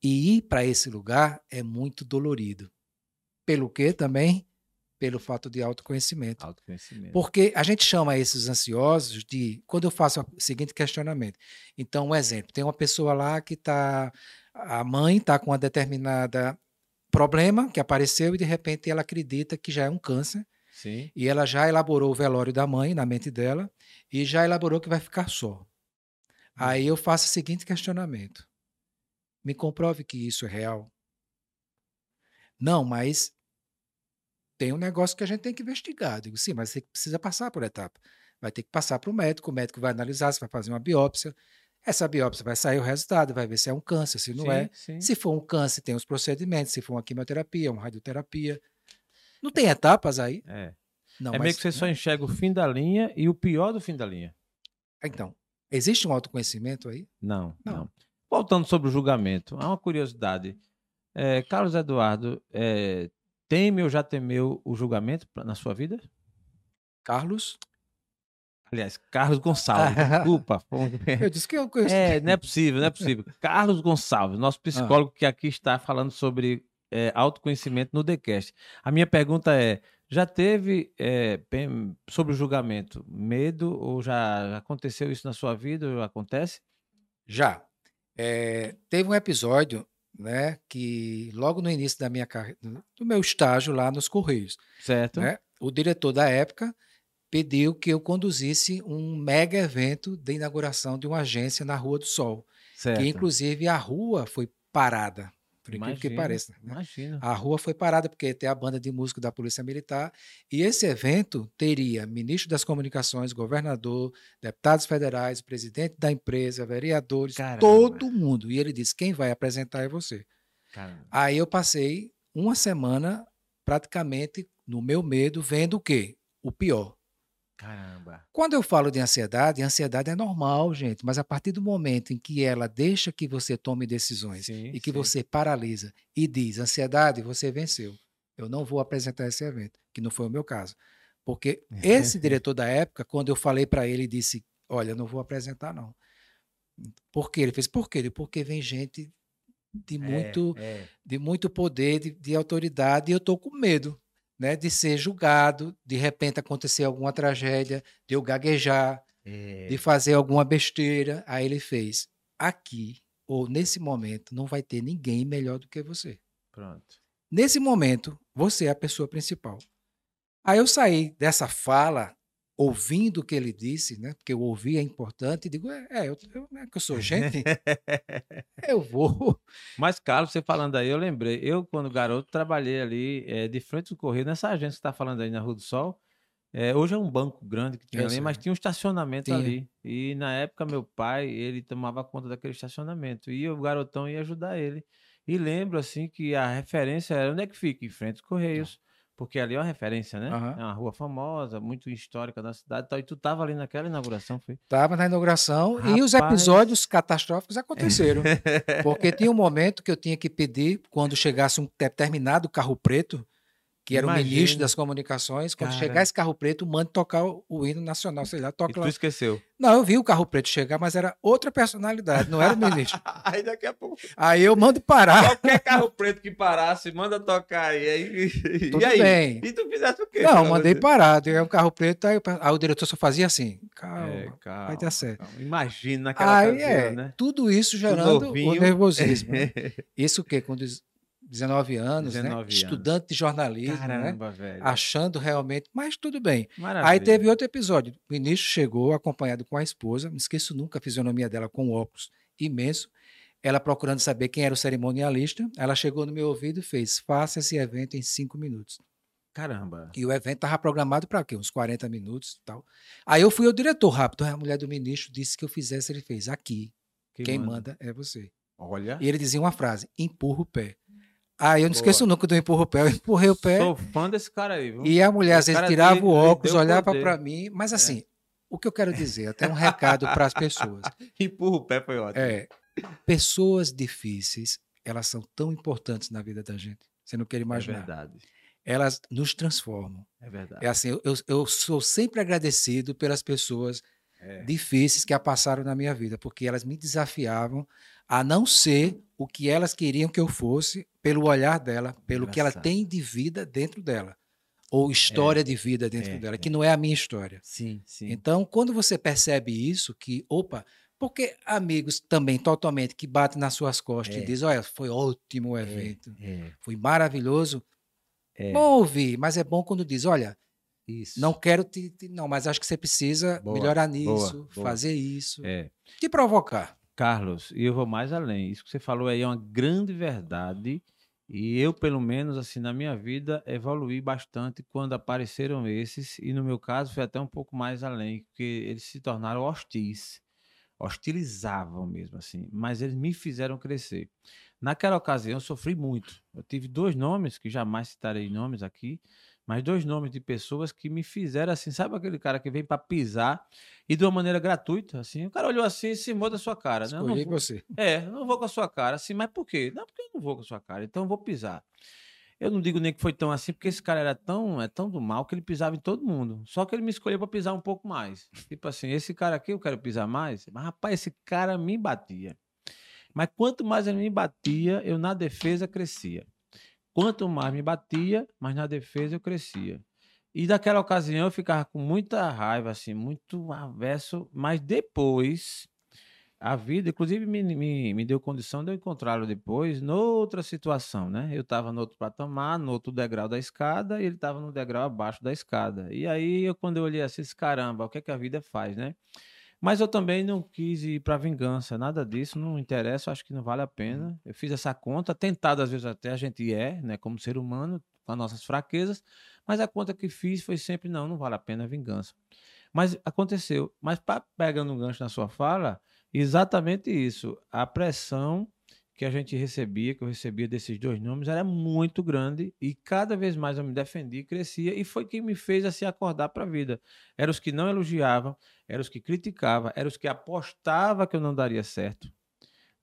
e ir para esse lugar é muito dolorido. Pelo que também? Pelo fato de autoconhecimento. Autoconhecimento. Porque a gente chama esses ansiosos de. Quando eu faço o seguinte questionamento. Então, um exemplo: tem uma pessoa lá que está. A mãe está com uma determinada problema que apareceu e de repente ela acredita que já é um câncer Sim. e ela já elaborou o velório da mãe na mente dela e já elaborou que vai ficar só. Aí eu faço o seguinte questionamento: me comprove que isso é real. Não, mas tem um negócio que a gente tem que investigar. Eu digo, sim, mas você precisa passar por etapa. Vai ter que passar para o médico, o médico vai analisar, você vai fazer uma biópsia. Essa biópsia vai sair o resultado, vai ver se é um câncer, se não sim, é. Sim. Se for um câncer, tem os procedimentos. Se for uma quimioterapia, uma radioterapia. Não tem etapas aí? É. Não, é mas, meio que você né? só enxerga o fim da linha e o pior do fim da linha. Então, existe um autoconhecimento aí? Não, não. Não. Voltando sobre o julgamento, há uma curiosidade. É, Carlos Eduardo, é, teme ou já temeu o julgamento na sua vida? Carlos? Aliás, Carlos Gonçalves, desculpa. Eu disse que eu conheço. É, não é possível, não é possível. Carlos Gonçalves, nosso psicólogo que aqui está falando sobre é, autoconhecimento no TheCast. A minha pergunta é: já teve é, sobre o julgamento medo ou já aconteceu isso na sua vida ou acontece? Já. É, teve um episódio, né, que logo no início da minha carreira, do meu estágio lá nos Correios, Certo? né, o diretor da época pediu que eu conduzisse um mega evento de inauguração de uma agência na Rua do Sol, certo. que inclusive a rua foi parada, por incrível que Imagina, pareça. né? Imagina. A rua foi parada porque tem a banda de música da Polícia Militar e esse evento teria ministro das Comunicações, governador, deputados federais, presidente da empresa, vereadores, Caramba. todo mundo. E ele disse: quem vai apresentar é você. Caramba. Aí eu passei uma semana praticamente no meu medo, vendo o quê? O pior. Caramba. Quando eu falo de ansiedade, a ansiedade é normal, gente, mas a partir do momento em que ela deixa que você tome decisões Sim, e que sim. você paralisa e diz: ansiedade, você venceu. Eu não vou apresentar esse evento, que não foi o meu caso. Porque esse diretor da época, quando eu falei para ele, disse: Olha, não vou apresentar, não. Por quê? Ele fez: Por quê? Ele, Porque vem gente de muito, É, de muito poder, de, de autoridade, e eu estou com medo né, de ser julgado, de repente acontecer alguma tragédia, de eu gaguejar, é, de fazer alguma besteira. Aí ele fez: aqui, ou nesse momento, não vai ter ninguém melhor do que você. Pronto. Nesse momento, você é a pessoa principal. Aí eu saí dessa fala, ouvindo o que ele disse, né? Porque eu ouvi é importante, e digo: é, é, eu, eu, é que eu sou gente, eu vou. Mas, Carlos, você falando aí, eu lembrei. Eu, quando garoto, trabalhei ali eh, de frente do Correio, nessa agência que você está falando aí na Rua do Sol. Eh, hoje é um banco grande que tem Eu ali, mas tinha um estacionamento Tinha. ali. E na época, meu pai, ele tomava conta daquele estacionamento. E o garotão ia ajudar ele. E lembro, assim, que a referência era onde é que fica? Em frente aos Correios. Porque ali é uma referência, né? Aham. É uma rua famosa, muito histórica da cidade e tal. E tu tava ali naquela inauguração, foi? Estava na inauguração e os Rapaz. episódios catastróficos aconteceram. Porque tinha um momento que eu tinha que pedir, quando chegasse um determinado carro preto, que era o ministro Imagina. das comunicações, quando Cara. chegar esse carro preto, mande tocar o, o hino nacional, sei lá, E toca tu lá. esqueceu. Não, eu vi o carro preto chegar, mas era outra personalidade, não era o ministro. aí daqui a pouco. Aí eu mando parar. Qualquer carro preto que parasse, manda tocar aí. aí Tudo e aí? bem. E tu fizesse o quê? Não, mandei parar. Deu um carro preto, aí, eu aí o diretor só fazia assim. Calma. É, calma, vai dar certo. calma. Imagina naquela Aí ocasião, é, né? tudo isso gerando o nervosismo. né? Isso o quê? 18 19 anos, 19 né? anos. Estudante de jornalismo, né? Caramba, velho. Achando realmente, mas tudo bem. Maravilha. Aí teve outro episódio. O ministro chegou acompanhado com a esposa, não esqueço nunca a fisionomia dela com óculos imenso. Ela procurando saber quem era o cerimonialista. Ela chegou no meu ouvido e fez: faça esse evento em cinco minutos. Caramba. E o evento estava programado para quê? Uns 40 minutos e tal. Aí eu fui ao diretor rápido. A mulher do ministro disse que eu fizesse, ele fez. Aqui, quem manda é você. Olha. E ele dizia uma frase: empurra o pé. Aí eu não Boa. esqueço nunca do empurra o pé. Eu empurrei o pé. Sou fã desse cara aí, viu? E a mulher às vezes tirava dele- o óculos, olhava para mim. Mas assim, o que eu quero dizer, até um recado para as pessoas. Empurra o pé, foi ótimo. É, pessoas difíceis, elas são tão importantes na vida da gente. Você não quer É imaginar. verdade. elas nos transformam. É verdade. É assim, eu, eu- eu sou sempre agradecido pelas pessoas É. difíceis que a passaram na minha vida, porque elas me desafiavam a não ser o que elas queriam que eu fosse, pelo olhar dela, pelo que ela Engraçado. tem de vida dentro dela, ou história de vida dentro é, dela, é. que não é a minha história. Sim, sim. Então, quando você percebe isso, que, opa, porque amigos também totalmente que batem nas suas costas É. e dizem, olha, foi ótimo o evento, É, foi maravilhoso. é. Bom ouvir, mas é bom quando diz, olha, Isso. não quero te, te- não, mas acho que você precisa Boa, melhorar boa, nisso, boa. fazer isso, É. te provocar. Carlos, e eu vou mais além. Isso que você falou aí é uma grande verdade. E eu, pelo menos, assim, na minha vida, evoluí bastante quando apareceram esses. E no meu caso, foi até um pouco mais além, porque eles se tornaram hostis. Hostilizavam mesmo, assim. Mas eles me fizeram crescer. Naquela ocasião, eu sofri muito. Eu tive dois nomes, que jamais citarei nomes aqui, mas dois nomes de pessoas que me fizeram assim. Sabe aquele cara que vem para pisar e de uma maneira gratuita, assim? O cara olhou assim e se da sua cara. Né? Eu não Escolhi vou- você. é, não vou com a sua cara, assim, mas por quê? Não, porque eu não vou com a sua cara, então eu vou pisar. Eu não digo nem que foi tão assim, porque esse cara era tão, é tão do mal que ele pisava em todo mundo. Só que ele me escolheu para pisar um pouco mais. Tipo assim, esse cara aqui eu quero pisar mais, mas rapaz, esse cara me batia. Mas quanto mais ele me batia, eu na defesa crescia. Quanto mais me batia, mais na defesa eu crescia. E daquela ocasião eu ficava com muita raiva, assim, muito averso, mas depois a vida, inclusive, me, me, me deu condição de eu encontrá-lo depois, noutra situação, né? Eu estava no outro patamar, no outro degrau da escada, e ele estava no degrau abaixo da escada. E aí, eu, quando eu olhei assim, caramba, o que é que a vida faz, né? Mas eu também não quis ir para vingança, nada disso, não interessa, acho que não vale a pena. Eu fiz essa conta, tentado às vezes até a gente é, né, como ser humano, com as nossas fraquezas, mas a conta que fiz foi sempre, não, não vale a pena a vingança. Mas aconteceu. Mas pa- pegando um gancho na sua fala, exatamente isso. A pressão que a gente recebia, que eu recebia desses dois nomes, era muito grande e cada vez mais eu me defendi, crescia e foi quem me fez assim acordar para a vida. Eram os que não elogiavam, eram os que criticavam, eram os que apostavam que eu não daria certo,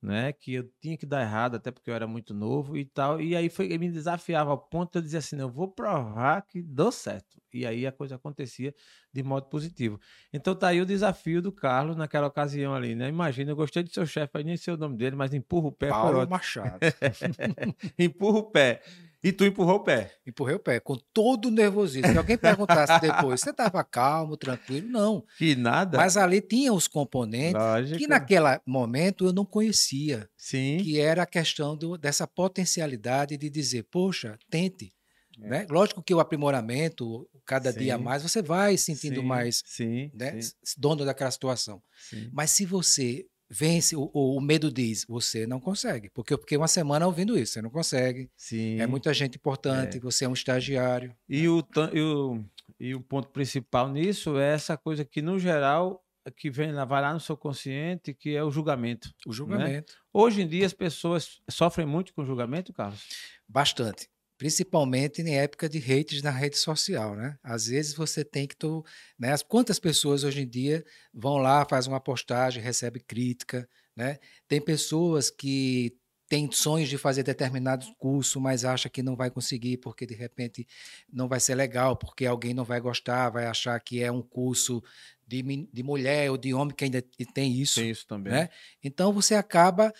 né? Que eu tinha que dar errado até porque eu era muito novo e tal. E aí foi ele me desafiava ao ponto de eu dizer assim, não, eu vou provar que dou certo. E aí a coisa acontecia de modo positivo. Então tá aí o desafio do Carlos naquela ocasião ali, né? Imagina, eu gostei do seu chefe, nem sei o nome dele, mas empurra o pé, Paulo. Machado. empurra o pé. E tu empurrou o pé. Empurrei o pé, com todo o nervosismo. Se alguém perguntasse depois, você estava calmo, tranquilo? Não. Que nada. Mas ali tinha os componentes Lógico. que naquele momento eu não conhecia, Sim. que era a questão do- dessa potencialidade de dizer, poxa, tente. É. Né? Lógico que o aprimoramento, cada dia Sim. mais, você vai sentindo sim, mais Sim. né, dono daquela situação. sim. Mas se você vence, o, o- o medo diz, você não consegue. Porque eu fiquei uma semana ouvindo isso, você não consegue. Sim. É muita gente importante, você é um estagiário. E o, tan- e, o, e o ponto principal nisso é essa coisa que, no geral, que vem lá, vai lá no seu consciente, que é o julgamento. O julgamento. Hoje em dia as pessoas sofrem muito com julgamento, Carlos? Bastante. Principalmente em época de hates na rede social, né? Às vezes você tem que... Tu, né? As- Quantas pessoas hoje em dia vão lá, faz uma postagem, recebe crítica, né? Tem pessoas que têm sonhos de fazer determinado curso, mas acha que não vai conseguir porque de repente não vai ser legal, porque alguém não vai gostar, vai achar que é um curso de, de mulher ou de homem que ainda tem isso. Tem isso também. né? Então você acaba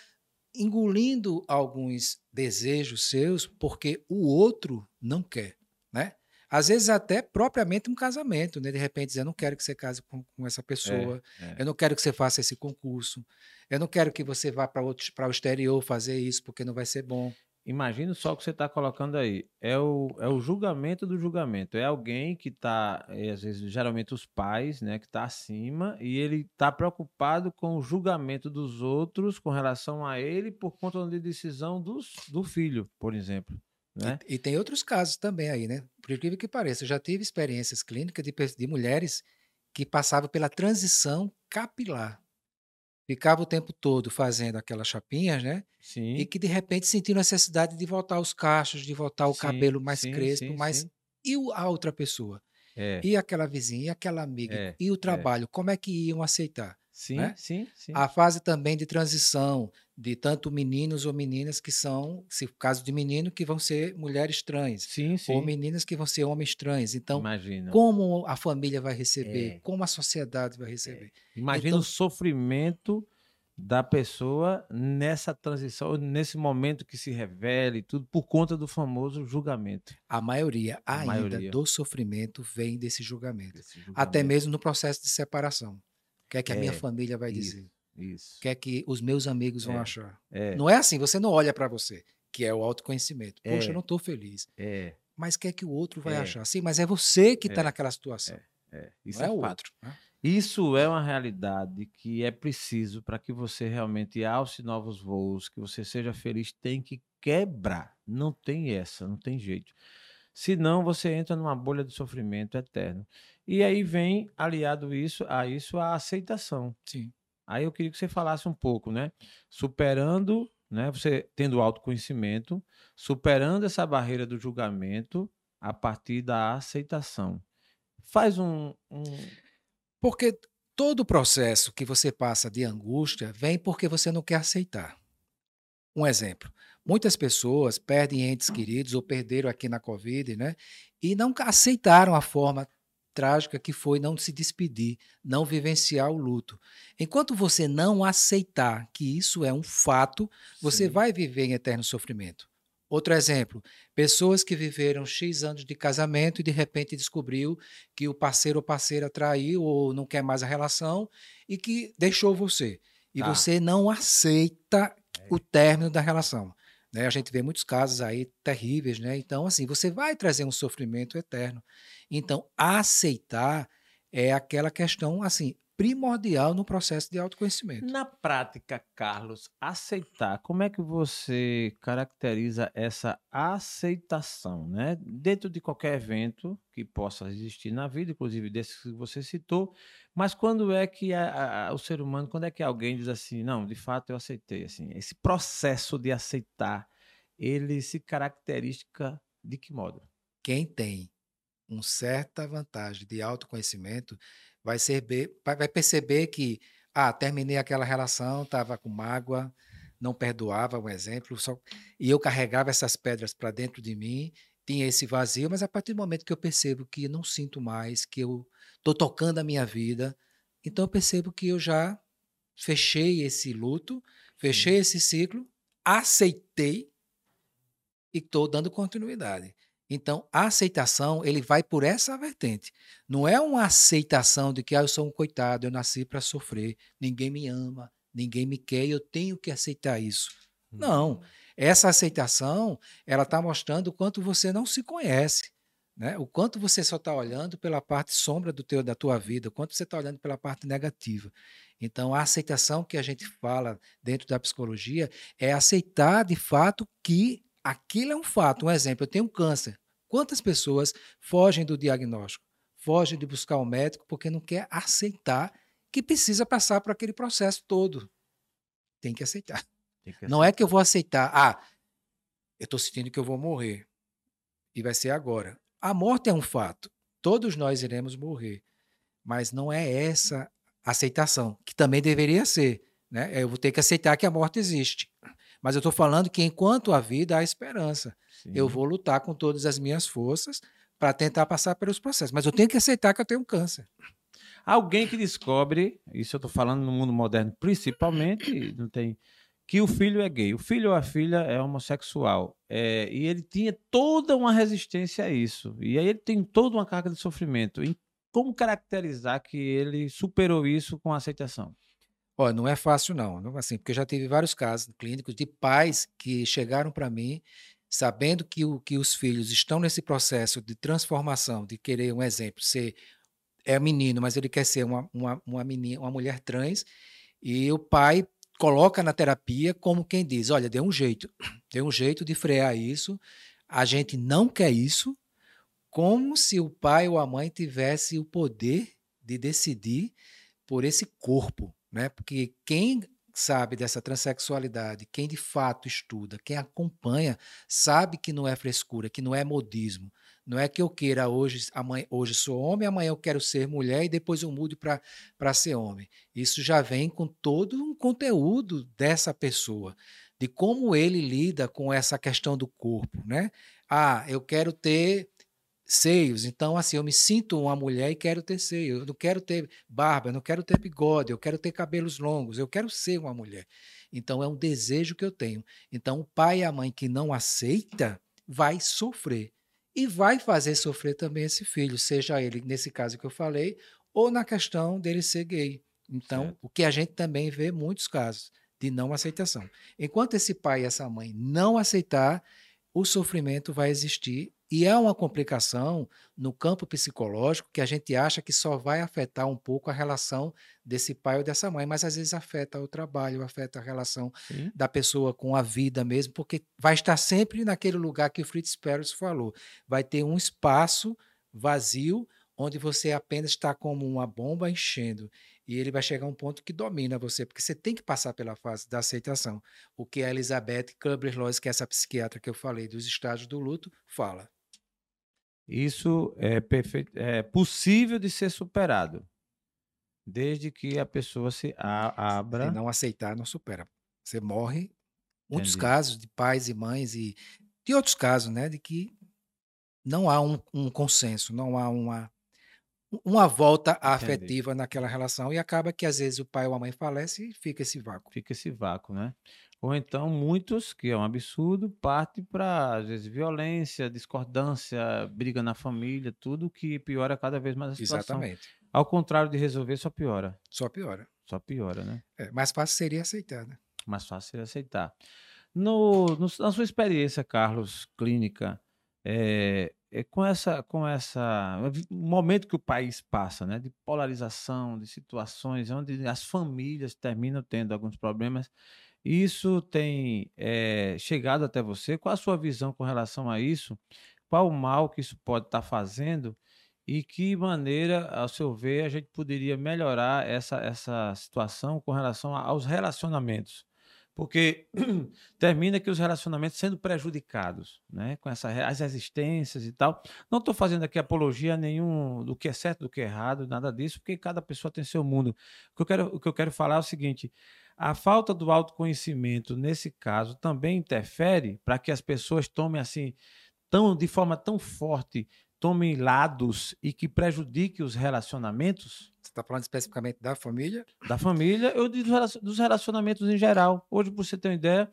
engolindo alguns desejos seus porque o outro não quer, né? Às vezes até propriamente um casamento, né? De repente dizer, eu não quero que você case com, com essa pessoa, é. eu não quero que você faça esse concurso, eu não quero que você vá para o exterior fazer isso porque não vai ser bom. Imagina só o que você está colocando aí. É o, é o julgamento do julgamento. É alguém que está, é, às vezes, geralmente os pais, né, que está acima, e ele está preocupado com o julgamento dos outros com relação a ele por conta de decisão dos, do filho, por exemplo. Né? E, e, tem outros casos também aí, né? Por incrível que pareça, eu já tive experiências clínicas de, de mulheres que passavam pela transição capilar. Ficava o tempo todo fazendo aquelas chapinhas, né? Sim. E que de repente sentiu necessidade de voltar os cachos, de voltar o sim, cabelo mais sim, crespo, sim, mas e a outra pessoa? É. E aquela vizinha, e aquela amiga, é. e o é. trabalho, é. como é que iam aceitar? Sim, né? sim, sim. A fase também de transição de tanto meninos ou meninas que são, se caso de menino, que vão ser mulheres trans. Sim, sim. Ou meninas que vão ser homens trans. Então, Imagina. como a família vai receber, é. como a sociedade vai receber. É. Imagina então, o sofrimento da pessoa nessa transição, nesse momento que se revela e tudo, por conta do famoso julgamento. A maioria a ainda maioria. do sofrimento vem desse julgamento. desse julgamento. Até mesmo no processo de separação. O que é que a minha é, família vai isso, dizer? Isso. O que é que os meus amigos vão é, achar? É. Não é assim, você não olha para você, que é o autoconhecimento. É. Poxa, eu não estou feliz. É. Mas o que é que o outro vai achar? Sim, mas é você que está É. naquela situação. É. Isso não é, é o outro. né? Isso é uma realidade que é preciso para que você realmente alce novos voos, que você seja feliz, tem que quebrar. Não tem essa, não tem jeito. Senão você entra numa bolha de sofrimento eterno. E aí vem aliado isso a isso a aceitação. Sim. Aí eu queria que você falasse um pouco, né? Superando, né? Você tendo autoconhecimento, superando essa barreira do julgamento a partir da aceitação. Faz um, um Porque todo o processo que você passa de angústia vem porque você não quer aceitar. Um exemplo: muitas pessoas perdem entes queridos ou perderam aqui na Covid, né? E não aceitaram a forma trágica que foi não se despedir, não vivenciar o luto. Enquanto você não aceitar que isso é um fato, você Sim. vai viver em eterno sofrimento. Outro exemplo, pessoas que viveram X anos de casamento e de repente descobriu que o parceiro ou parceira traiu ou não quer mais a relação e que deixou você. E Tá. você não aceita o término da relação. Né? A gente vê muitos casos aí terríveis, né? Então, assim, você vai trazer um sofrimento eterno. Então, aceitar é aquela questão, assim, primordial no processo de autoconhecimento. Na prática, Carlos, aceitar, como é que você caracteriza essa aceitação, né? Dentro de qualquer evento que possa existir na vida, inclusive desse que você citou, mas quando é que a- a- o ser humano, quando é que alguém diz assim, não, de fato eu aceitei, assim, esse processo de aceitar, ele se caracteriza de que modo? Quem tem uma certa vantagem de autoconhecimento vai, ser, vai perceber que, ah, terminei aquela relação, estava com mágoa, não perdoava, um exemplo, só, e eu carregava essas pedras para dentro de mim, tinha esse vazio, mas a partir do momento que eu percebo que não sinto mais, que eu estou tocando a minha vida, então eu percebo que eu já fechei esse luto, fechei esse ciclo, aceitei e estou dando continuidade. Então, a aceitação, ele vai por essa vertente. Não é uma aceitação de que ah, eu sou um coitado, eu nasci para sofrer, ninguém me ama, ninguém me quer, e eu tenho que aceitar isso. Não. Essa aceitação, ela está mostrando o quanto você não se conhece, né? O quanto você só está olhando pela parte sombra do teu, da tua vida, o quanto você está olhando pela parte negativa. Então, a aceitação que a gente fala dentro da psicologia é aceitar de fato que aquilo é um fato. Um exemplo, eu tenho câncer. Quantas pessoas fogem do diagnóstico? Fogem de buscar o médico porque não quer aceitar que precisa passar por aquele processo todo. Tem que aceitar. Tem que Não é que eu vou aceitar, ah, eu estou sentindo que eu vou morrer. E vai ser agora. A morte é um fato. Todos nós iremos morrer. Mas não é essa aceitação, que também deveria ser. Né? Eu vou ter que aceitar que a morte existe. Mas eu estou falando que enquanto há vida, há esperança. Eu Sim. vou lutar com todas as minhas forças para tentar passar pelos processos. Mas eu tenho que aceitar que eu tenho câncer. Alguém que descobre, isso eu estou falando no mundo moderno principalmente, não tem que o filho é gay, o filho ou a filha é homossexual, é, e ele tinha toda uma resistência a isso, e aí ele tem toda uma carga de sofrimento. E como caracterizar que ele superou isso com aceitação? Olha, não é fácil não, não assim, porque eu já tive vários casos clínicos de pais que chegaram para mim sabendo que, o, que os filhos estão nesse processo de transformação, de querer, um exemplo, ser é menino, mas ele quer ser uma, uma, uma, menina, uma mulher trans, e o pai coloca na terapia como quem diz: olha, dê um jeito, dê um jeito de frear isso, a gente não quer isso, como se o pai ou a mãe tivesse o poder de decidir por esse corpo, né? Porque quem sabe dessa transexualidade, quem de fato estuda, quem acompanha, sabe que não é frescura, que não é modismo. Não é que eu queira hoje, amanhã, hoje sou homem, amanhã eu quero ser mulher e depois eu mudo para ser homem. Isso já vem com todo um conteúdo dessa pessoa, de como ele lida com essa questão do corpo, né? Ah, eu quero ter seios. Então, assim, eu me sinto uma mulher e quero ter seio. Eu não quero ter barba, eu não quero ter bigode, eu quero ter cabelos longos, eu quero ser uma mulher. Então, é um desejo que eu tenho. Então, o pai e a mãe que não aceita vai sofrer. E vai fazer sofrer também esse filho, seja ele, nesse caso que eu falei, ou na questão dele ser gay. Então, certo. o que a gente também vê muitos casos de não aceitação. Enquanto esse pai e essa mãe não aceitar, o sofrimento vai existir e é uma complicação no campo psicológico que a gente acha que só vai afetar um pouco a relação desse pai ou dessa mãe, mas às vezes afeta o trabalho, afeta a relação Sim. da pessoa com a vida mesmo, porque vai estar sempre naquele lugar que o Fritz Perls falou. Vai ter um espaço vazio onde você apenas está como uma bomba enchendo. E ele vai chegar a um ponto que domina você, porque você tem que passar pela fase da aceitação. O que a Elizabeth Kubler-Ross, que é essa psiquiatra que eu falei dos estágios do luto, fala. Isso é, perfeito, é possível de ser superado, desde que a pessoa se a, abra. Se não aceitar, não supera. Você morre. Muitos Entendi. casos de pais e mães e de outros casos, né, de que não há um, um consenso, não há uma uma volta Entendi. afetiva naquela relação e acaba que às vezes o pai ou a mãe falece e fica esse vácuo. Fica esse vácuo, né? Ou então muitos, que é um absurdo, partem para, às vezes, violência, discordância, briga na família, tudo que piora cada vez mais a situação. Exatamente. Ao contrário de resolver, só piora. Só piora. Só piora, né? É, mais fácil seria aceitar, né? Mais fácil seria aceitar. No, no, na sua experiência, Carlos, clínica, é, é com essa com essa momento que o país passa, né, de polarização, de situações onde as famílias terminam tendo alguns problemas isso tem é, chegado até você? Qual a sua visão com relação a isso? Qual o mal que isso pode estar tá fazendo? E que maneira, ao seu ver, a gente poderia melhorar essa, essa situação com relação aos relacionamentos? Porque termina que os relacionamentos sendo prejudicados, né? Com essa, as resistências e tal. Não estou fazendo aqui apologia nenhum do que é certo, do que é errado, nada disso, porque cada pessoa tem seu mundo. O que eu quero, o que eu quero falar é o seguinte: a falta do autoconhecimento, nesse caso, também interfere para que as pessoas tomem assim, tão, de forma tão forte, tomem lados e que prejudiquem os relacionamentos? Você está falando especificamente da família? Da família, eu digo dos relacionamentos em geral. Hoje, para você ter uma ideia,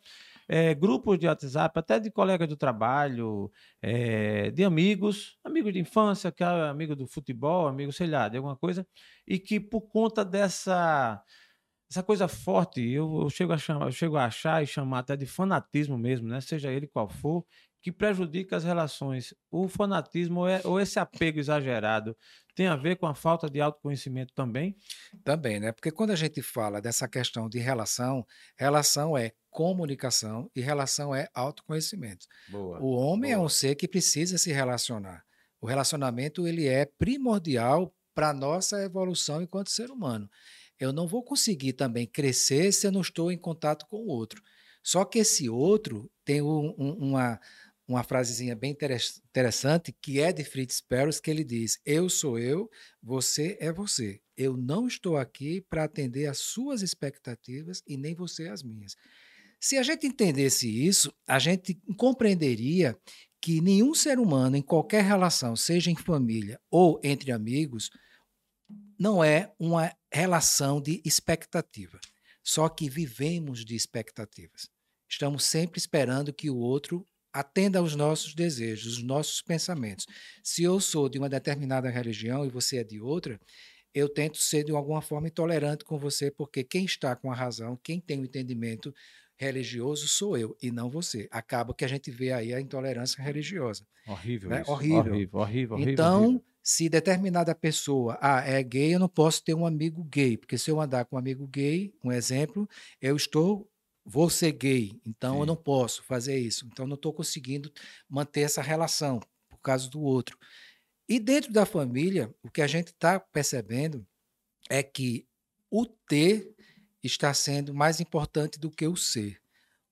é, grupos de WhatsApp, até de colegas do trabalho, é, de amigos, amigos de infância, que é amigo do futebol, amigo, sei lá, de alguma coisa, e que por conta dessa essa coisa forte, eu, eu, chego a chamar, eu chego a achar e chamar até de fanatismo mesmo, né? Seja ele qual for, que prejudica as relações. O fanatismo ou, é, ou esse apego exagerado tem a ver com a falta de autoconhecimento também? Também, né? Porque quando a gente fala dessa questão de relação, relação é comunicação e relação é autoconhecimento. Boa, o homem boa. é um ser que precisa se relacionar. O relacionamento ele é primordial para a nossa evolução enquanto ser humano eu não vou conseguir também crescer se eu não estou em contato com o outro. Só que esse outro tem um, um, uma, uma frasezinha bem interessante que é de Fritz Perls, que ele diz: Eu sou eu, você é você. Eu não estou aqui para atender às suas expectativas e nem você às minhas. Se a gente entendesse isso, a gente compreenderia que nenhum ser humano, em qualquer relação, seja em família ou entre amigos, não é uma relação de expectativa. Só que vivemos de expectativas. Estamos sempre esperando que o outro atenda aos nossos desejos, os nossos pensamentos. Se eu sou de uma determinada religião e você é de outra, eu tento ser de alguma forma intolerante com você, porque quem está com a razão, quem tem o entendimento religioso sou eu e não você. Acaba que a gente vê aí a intolerância religiosa. Horrível né? isso. Horrível. Horrível, horrível, horrível. Então, horrível. Se determinada pessoa ah, é gay, eu não posso ter um amigo gay, porque se eu andar com um amigo gay, um exemplo, eu estou vou ser gay, então eu Sim. não posso fazer isso. Então não estou conseguindo manter essa relação por causa do outro. E dentro da família, o que a gente está percebendo é que o ter está sendo mais importante do que o ser.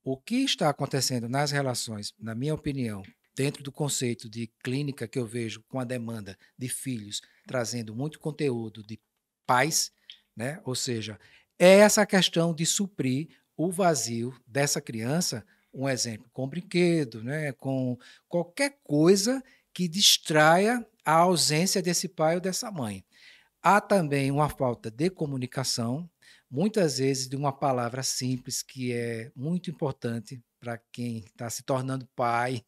O que está acontecendo nas relações, na minha opinião, dentro do conceito de clínica que eu vejo com a demanda de filhos trazendo muito conteúdo de pais, né? Ou seja, é essa questão de suprir o vazio dessa criança, um exemplo, com brinquedo, né? com qualquer coisa que distraia a ausência desse pai ou dessa mãe. Há também uma falta de comunicação, muitas vezes de uma palavra simples que é muito importante para quem está se tornando pai,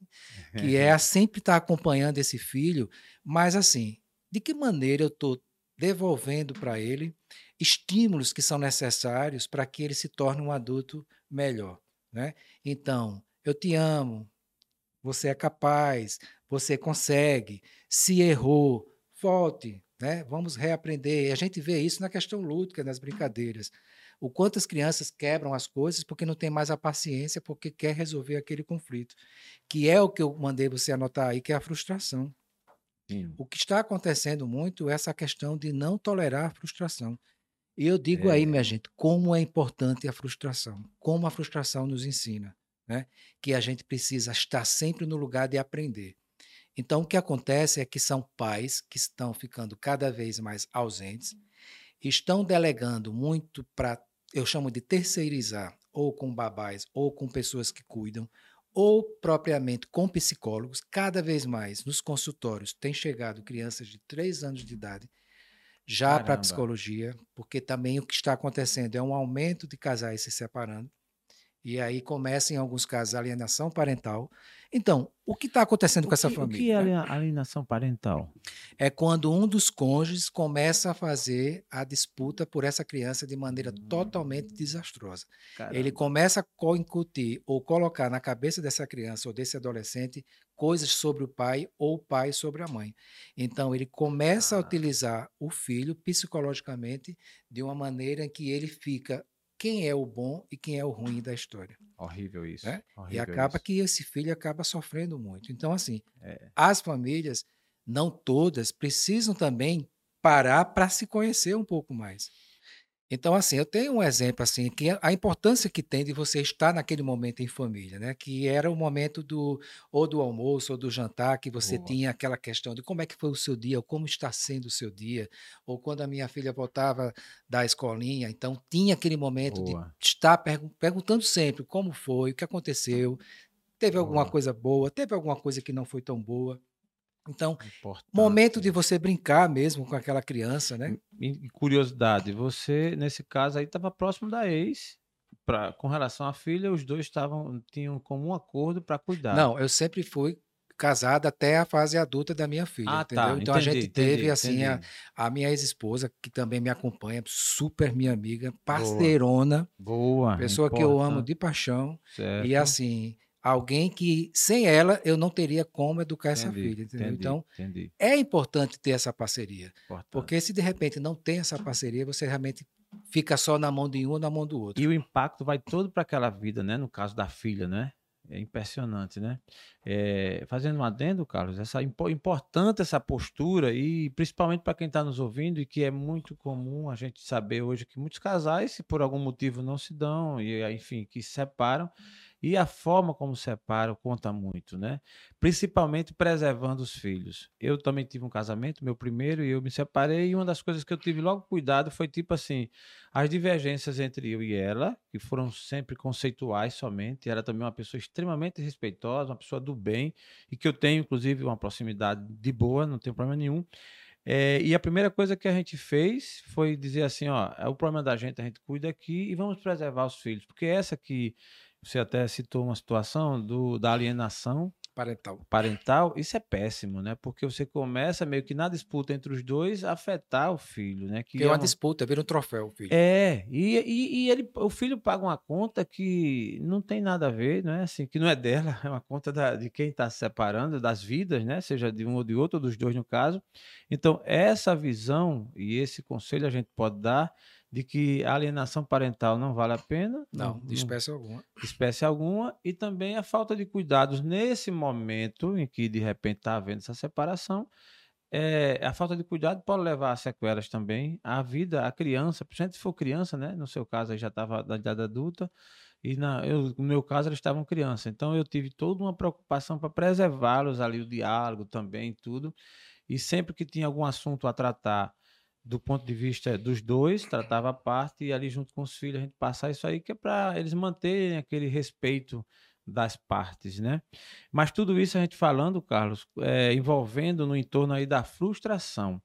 que é sempre estar tá acompanhando esse filho, mas assim, de que maneira eu estou devolvendo para ele estímulos que são necessários para que ele se torne um adulto melhor, né? Então, eu te amo, você é capaz, você consegue, se errou, volte, né? Vamos reaprender. E a gente vê isso na questão lúdica, nas brincadeiras. O quanto as crianças quebram as coisas porque não tem mais a paciência, porque quer resolver aquele conflito, que é o que eu mandei você anotar aí, que é a frustração. Sim. O que está acontecendo muito é essa questão de não tolerar a frustração. E eu digo é. aí, minha gente, como é importante a frustração, como a frustração nos ensina, né? Que a gente precisa estar sempre no lugar de aprender. Então, o que acontece é que são pais que estão ficando cada vez mais ausentes, estão delegando muito para, eu chamo de terceirizar, ou com babás, ou com pessoas que cuidam, ou propriamente com psicólogos. Cada vez mais nos consultórios tem chegado crianças de 3 anos de idade já para a psicologia, porque também o que está acontecendo é um aumento de casais se separando. E aí começa, em alguns casos, a alienação parental. Então, o que está acontecendo o com essa que, família? O que é alienação parental? É quando um dos cônjuges começa a fazer a disputa por essa criança de maneira hum. totalmente desastrosa. Caramba. Ele começa a incutir ou colocar na cabeça dessa criança ou desse adolescente coisas sobre o pai ou o pai sobre a mãe. Então, ele começa ah. a utilizar o filho psicologicamente de uma maneira em que ele fica quem é o bom e quem é o ruim da história. Horrível isso. Né? Horrível e acaba isso. que esse filho acaba sofrendo muito. Então, assim, é. as famílias, não todas, precisam também parar para se conhecer um pouco mais. Então, assim, eu tenho um exemplo, assim, que a importância que tem de você estar naquele momento em família, né? Que era o momento do, ou do almoço, ou do jantar, que você Boa. tinha aquela questão de como é que foi o seu dia, ou como está sendo o seu dia, ou quando a minha filha voltava da escolinha, então tinha aquele momento Boa. de estar pergun perguntando sempre como foi, o que aconteceu, teve alguma coisa boa, teve alguma coisa que não foi tão boa. Então, Importante. momento de você brincar mesmo com aquela criança, né? E, curiosidade, você nesse caso aí estava próximo da ex, pra, com relação à filha, os dois estavam tinham como um acordo para cuidar. Não, eu sempre fui casado até a fase adulta da minha filha, ah, entendeu? Tá, então entendi, a gente teve entendi, assim a, a, minha ex-esposa que também me acompanha, super minha amiga, parceirona, boa, pessoa que eu amo de paixão certo. e assim alguém que sem ela eu não teria como educar essa filha, entendeu? Entendi, então entendi. é importante ter essa parceria, importante. porque se de repente não tem essa parceria, você realmente fica só na mão de um ou na mão do outro. E o impacto vai todo para aquela vida, né? No caso da filha, né? É impressionante, né? É, fazendo um adendo, Carlos, essa importante essa postura e principalmente para quem está nos ouvindo e que é muito comum a gente saber hoje que muitos casais, se por algum motivo não se dão e enfim que se separam, e a forma como separa conta muito, né? Principalmente preservando os filhos. Eu também tive um casamento, meu primeiro, e eu me separei, e uma das coisas que eu tive logo cuidado foi tipo assim, as divergências entre eu e ela, que foram sempre conceituais somente, ela também é uma pessoa extremamente respeitosa, uma pessoa do bem, e que eu tenho, inclusive, uma proximidade de boa, não tenho problema nenhum. É, e a primeira coisa que a gente fez foi dizer assim, ó, o problema da gente, a gente cuida aqui e vamos preservar os filhos, porque essa que você até citou uma situação do, da alienação parental. Parental, isso é péssimo, né? Porque você começa meio que na disputa entre os dois afetar o filho, né? Que, que é uma, uma disputa, vira um troféu o filho. É, e, e, e, ele, o filho paga uma conta que não tem nada a ver, não é assim, que não é dela, é uma conta da, de quem está se separando, das vidas, né? Seja de um ou de outro, ou dos dois no caso. Então, essa visão e esse conselho a gente pode dar de que a alienação parental não vale a pena. Não, de espécie alguma. Espécie alguma. E também a falta de cuidados nesse momento em que, de repente, está havendo essa separação. É, a falta de cuidado pode levar a sequelas também à vida, à criança, principalmente se for criança, né? No seu caso, aí já estava da idade adulta, e na, eu, no meu caso, eles estavam criança. Então, eu tive toda uma preocupação para preservá-los ali, o diálogo também, tudo. E sempre que tinha algum assunto a tratar do ponto de vista dos dois, tratava a parte e ali junto com os filhos a gente passar isso aí, que é para eles manterem aquele respeito das partes, né? Mas tudo isso a gente falando, Carlos, é, envolvendo no entorno aí da frustração.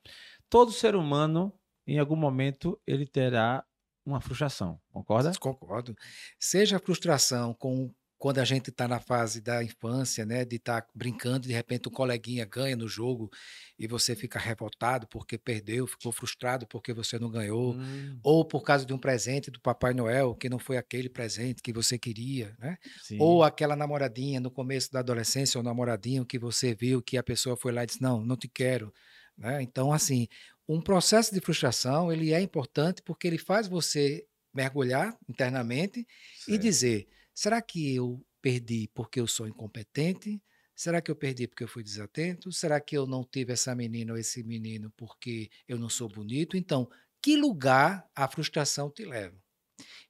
Todo ser humano, em algum momento, ele terá uma frustração, concorda? Concordo. Seja a frustração com quando a gente está na fase da infância, né, de estar tá brincando, de repente um coleguinha ganha no jogo e você fica revoltado porque perdeu, ficou frustrado porque você não ganhou, hum. ou por causa de um presente do Papai Noel que não foi aquele presente que você queria, né? Ou aquela namoradinha no começo da adolescência, ou namoradinho que você viu que a pessoa foi lá e disse não, não te quero, né? Então assim, um processo de frustração ele é importante porque ele faz você mergulhar internamente certo. e dizer Será que eu perdi porque eu sou incompetente? Será que eu perdi porque eu fui desatento? Será que eu não tive essa menina ou esse menino porque eu não sou bonito? Então, que lugar a frustração te leva?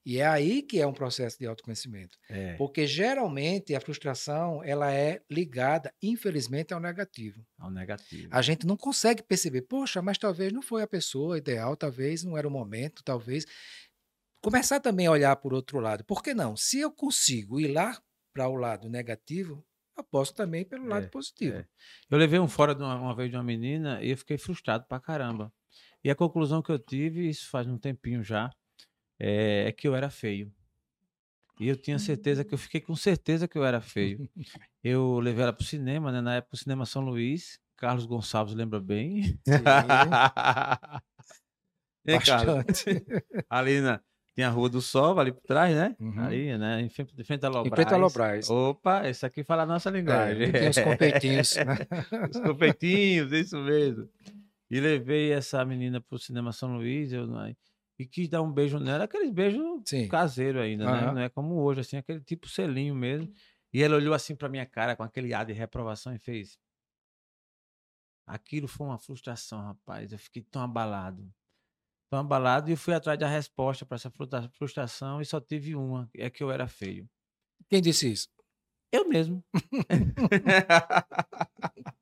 E é aí que é um processo de autoconhecimento. É. Porque geralmente a frustração ela é ligada, infelizmente, ao negativo. Ao negativo. A gente não consegue perceber, poxa, mas talvez não foi a pessoa ideal, talvez não era o momento, talvez começar também a olhar por outro lado. Por que não? Se eu consigo ir lá para o lado negativo, eu posso também pelo é, lado positivo. É. Eu levei um fora de uma, uma, vez de uma menina e eu fiquei frustrado pra caramba. E a conclusão que eu tive, isso faz um tempinho já, é, é que eu era feio. E eu tinha certeza que eu fiquei com certeza que eu era feio. Eu levei ela pro cinema, né? Na época o cinema São Luís. Carlos Gonçalves lembra bem. Bastante. Ali na, tem a Rua do Sol ali por trás, né? Uhum. Ali, né? Em frente, em frente Lobras. Em frente Lobras. Opa, esse aqui fala a nossa linguagem. É, tem os confeitinhos. Né? os confeitinhos, isso mesmo. E levei essa menina pro Cinema São Luís, eu, e quis dar um beijo nela, aqueles beijos caseiros ainda, uhum. né? Não é como hoje, assim, aquele tipo selinho mesmo. E ela olhou assim pra minha cara com aquele ar de reprovação e fez. Aquilo foi uma frustração, rapaz. Eu fiquei tão abalado tão abalado e fui atrás da resposta para essa frustração e só tive uma, é que eu era feio. Quem disse isso? Eu mesmo.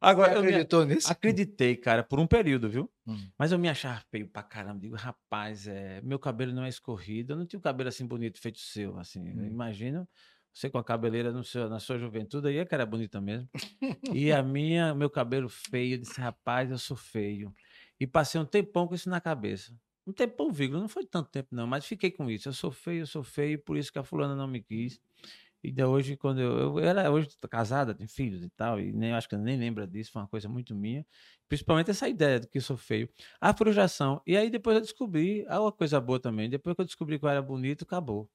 Agora, Você acreditou eu me... nisso? Acreditei, cara, por um período, viu? Hum. Mas eu me achava feio pra caramba. Digo, rapaz, é... meu cabelo não é escorrido. Eu não tinha um cabelo assim bonito, feito seu. Assim, hum. imagino você com a cabeleira no seu, na sua juventude aí, é que era bonita mesmo. e a minha, meu cabelo feio, eu disse, rapaz, eu sou feio. E passei um tempão com isso na cabeça. Um tempão, vírgula, não foi tanto tempo não, mas fiquei com isso. Eu sou feio, eu sou feio, por isso que a fulana não me quis. E de hoje, quando eu, eu era hoje casada, tenho filhos e tal, e nem acho que nem lembra disso, foi uma coisa muito minha. Principalmente essa ideia de que eu sou feio. A frustração. E aí depois eu descobri, a uma coisa boa também, depois que eu descobri que eu era bonito, acabou.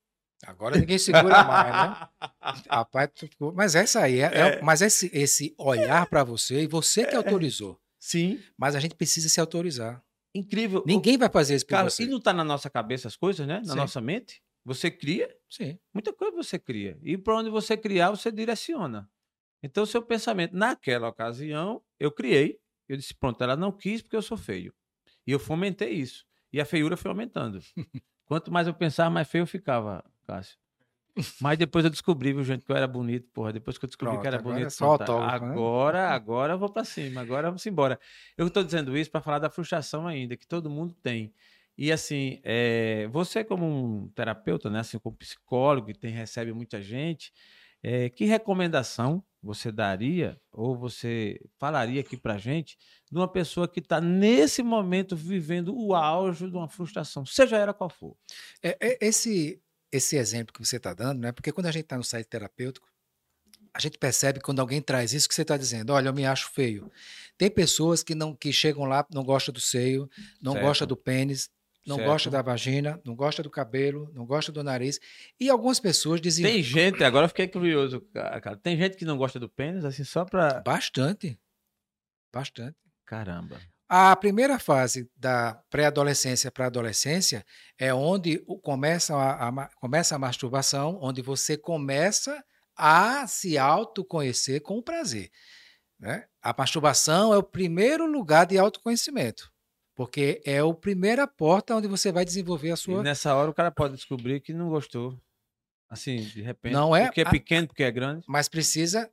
Agora ninguém segura mais, né? Rapaz, mas essa aí, é, é. É, mas esse, esse olhar para você, e você que é. autorizou. Sim. Mas a gente precisa se autorizar. Incrível. Ninguém vai fazer isso por Cara, você. e não está na nossa cabeça as coisas, né? Na Sim. nossa mente? Você cria. Sim. Muita coisa você cria. E para onde você criar, você direciona. Então, o seu pensamento, naquela ocasião, eu criei. Eu disse, pronto, ela não quis porque eu sou feio. E eu fomentei isso. E a feiura foi aumentando. Quanto mais eu pensava, mais feio eu ficava, Cássio. Mas depois eu descobri, viu, gente, que eu era bonito, porra. Depois que eu descobri Pronto, que era bonito. É só autógrafo, né? agora, né? agora eu vou para cima, agora vamos embora. Eu estou dizendo isso para falar da frustração ainda, que todo mundo tem. E assim, é, você como um terapeuta, né, assim, como psicólogo, que tem, recebe muita gente, é, que recomendação você daria ou você falaria aqui para gente de uma pessoa que está nesse momento vivendo o auge de uma frustração, seja ela qual for? É, é, esse esse exemplo que você está dando, né? Porque quando a gente está no site terapêutico, a gente percebe quando alguém traz isso que você está dizendo. Olha, eu me acho feio. Tem pessoas que não que chegam lá, não gostam do seio, não Certo. gostam do pênis, não Certo. gostam da vagina, não gostam do cabelo, não gostam do nariz. E algumas pessoas dizem Tem gente, agora eu fiquei curioso, ca- cara. Tem gente que não gosta do pênis, assim, só pra. bastante. Bastante. Caramba. A primeira fase da pré-adolescência para a adolescência é onde começa a, a começa a masturbação, onde você começa a se autoconhecer com prazer. né? A masturbação é o primeiro lugar de autoconhecimento, porque é a primeira porta onde você vai desenvolver a E sua. nessa hora o cara pode descobrir que não gostou. Assim, de repente. Não é Porque é pequeno, porque é grande. Mas precisa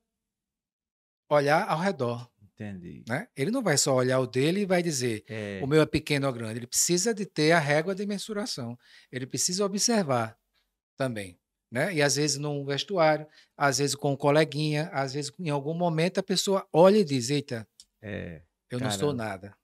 olhar ao redor. Entendi. Né? Ele não vai só olhar o dele e vai dizer É, o meu é pequeno ou grande. Ele precisa de ter a régua de mensuração. Ele precisa observar também. Né? E às vezes num vestuário, às vezes com um coleguinha, às vezes em algum momento a pessoa olha e diz: Eita, é. eu não sou nada.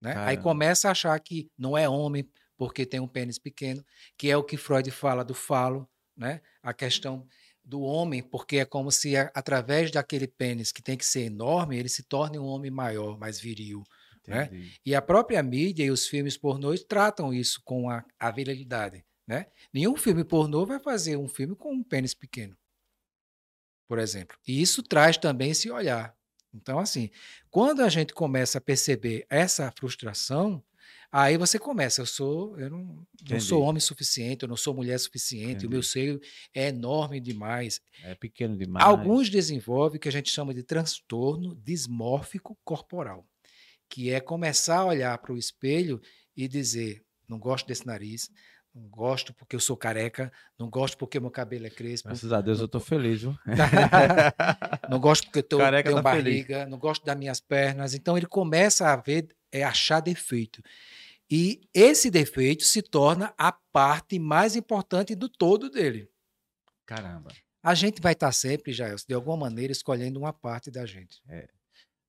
Né? Aí começa a achar que não é homem porque tem um pênis pequeno, que é o que Freud fala do falo, né? a questão do homem, porque é como se através daquele pênis que tem que ser enorme, ele se torne um homem maior, mais viril. né? E a própria mídia e os filmes pornôs tratam isso com a, a virilidade. Né? Nenhum filme pornô vai fazer um filme com um pênis pequeno, por exemplo. E isso traz também esse olhar. Então, assim, quando a gente começa a perceber essa frustração, aí você começa, eu sou, eu não, não Entendi. sou homem suficiente, eu não sou mulher suficiente, o meu Entendi. seio é enorme demais. É pequeno demais. Alguns desenvolvem o que a gente chama de transtorno dismórfico corporal, que é começar a olhar para o espelho e dizer: não gosto desse nariz, não gosto porque eu sou careca, não gosto porque meu cabelo é crespo, Graças a Deus eu tô feliz, viu? não gosto porque eu tô, Careca tenho tá feliz. barriga, não gosto das minhas pernas. Então ele começa a ver, é achar defeito. E esse defeito se torna a parte mais importante do todo dele. Caramba. A gente vai estar sempre, Jair, de alguma maneira, escolhendo uma parte da gente.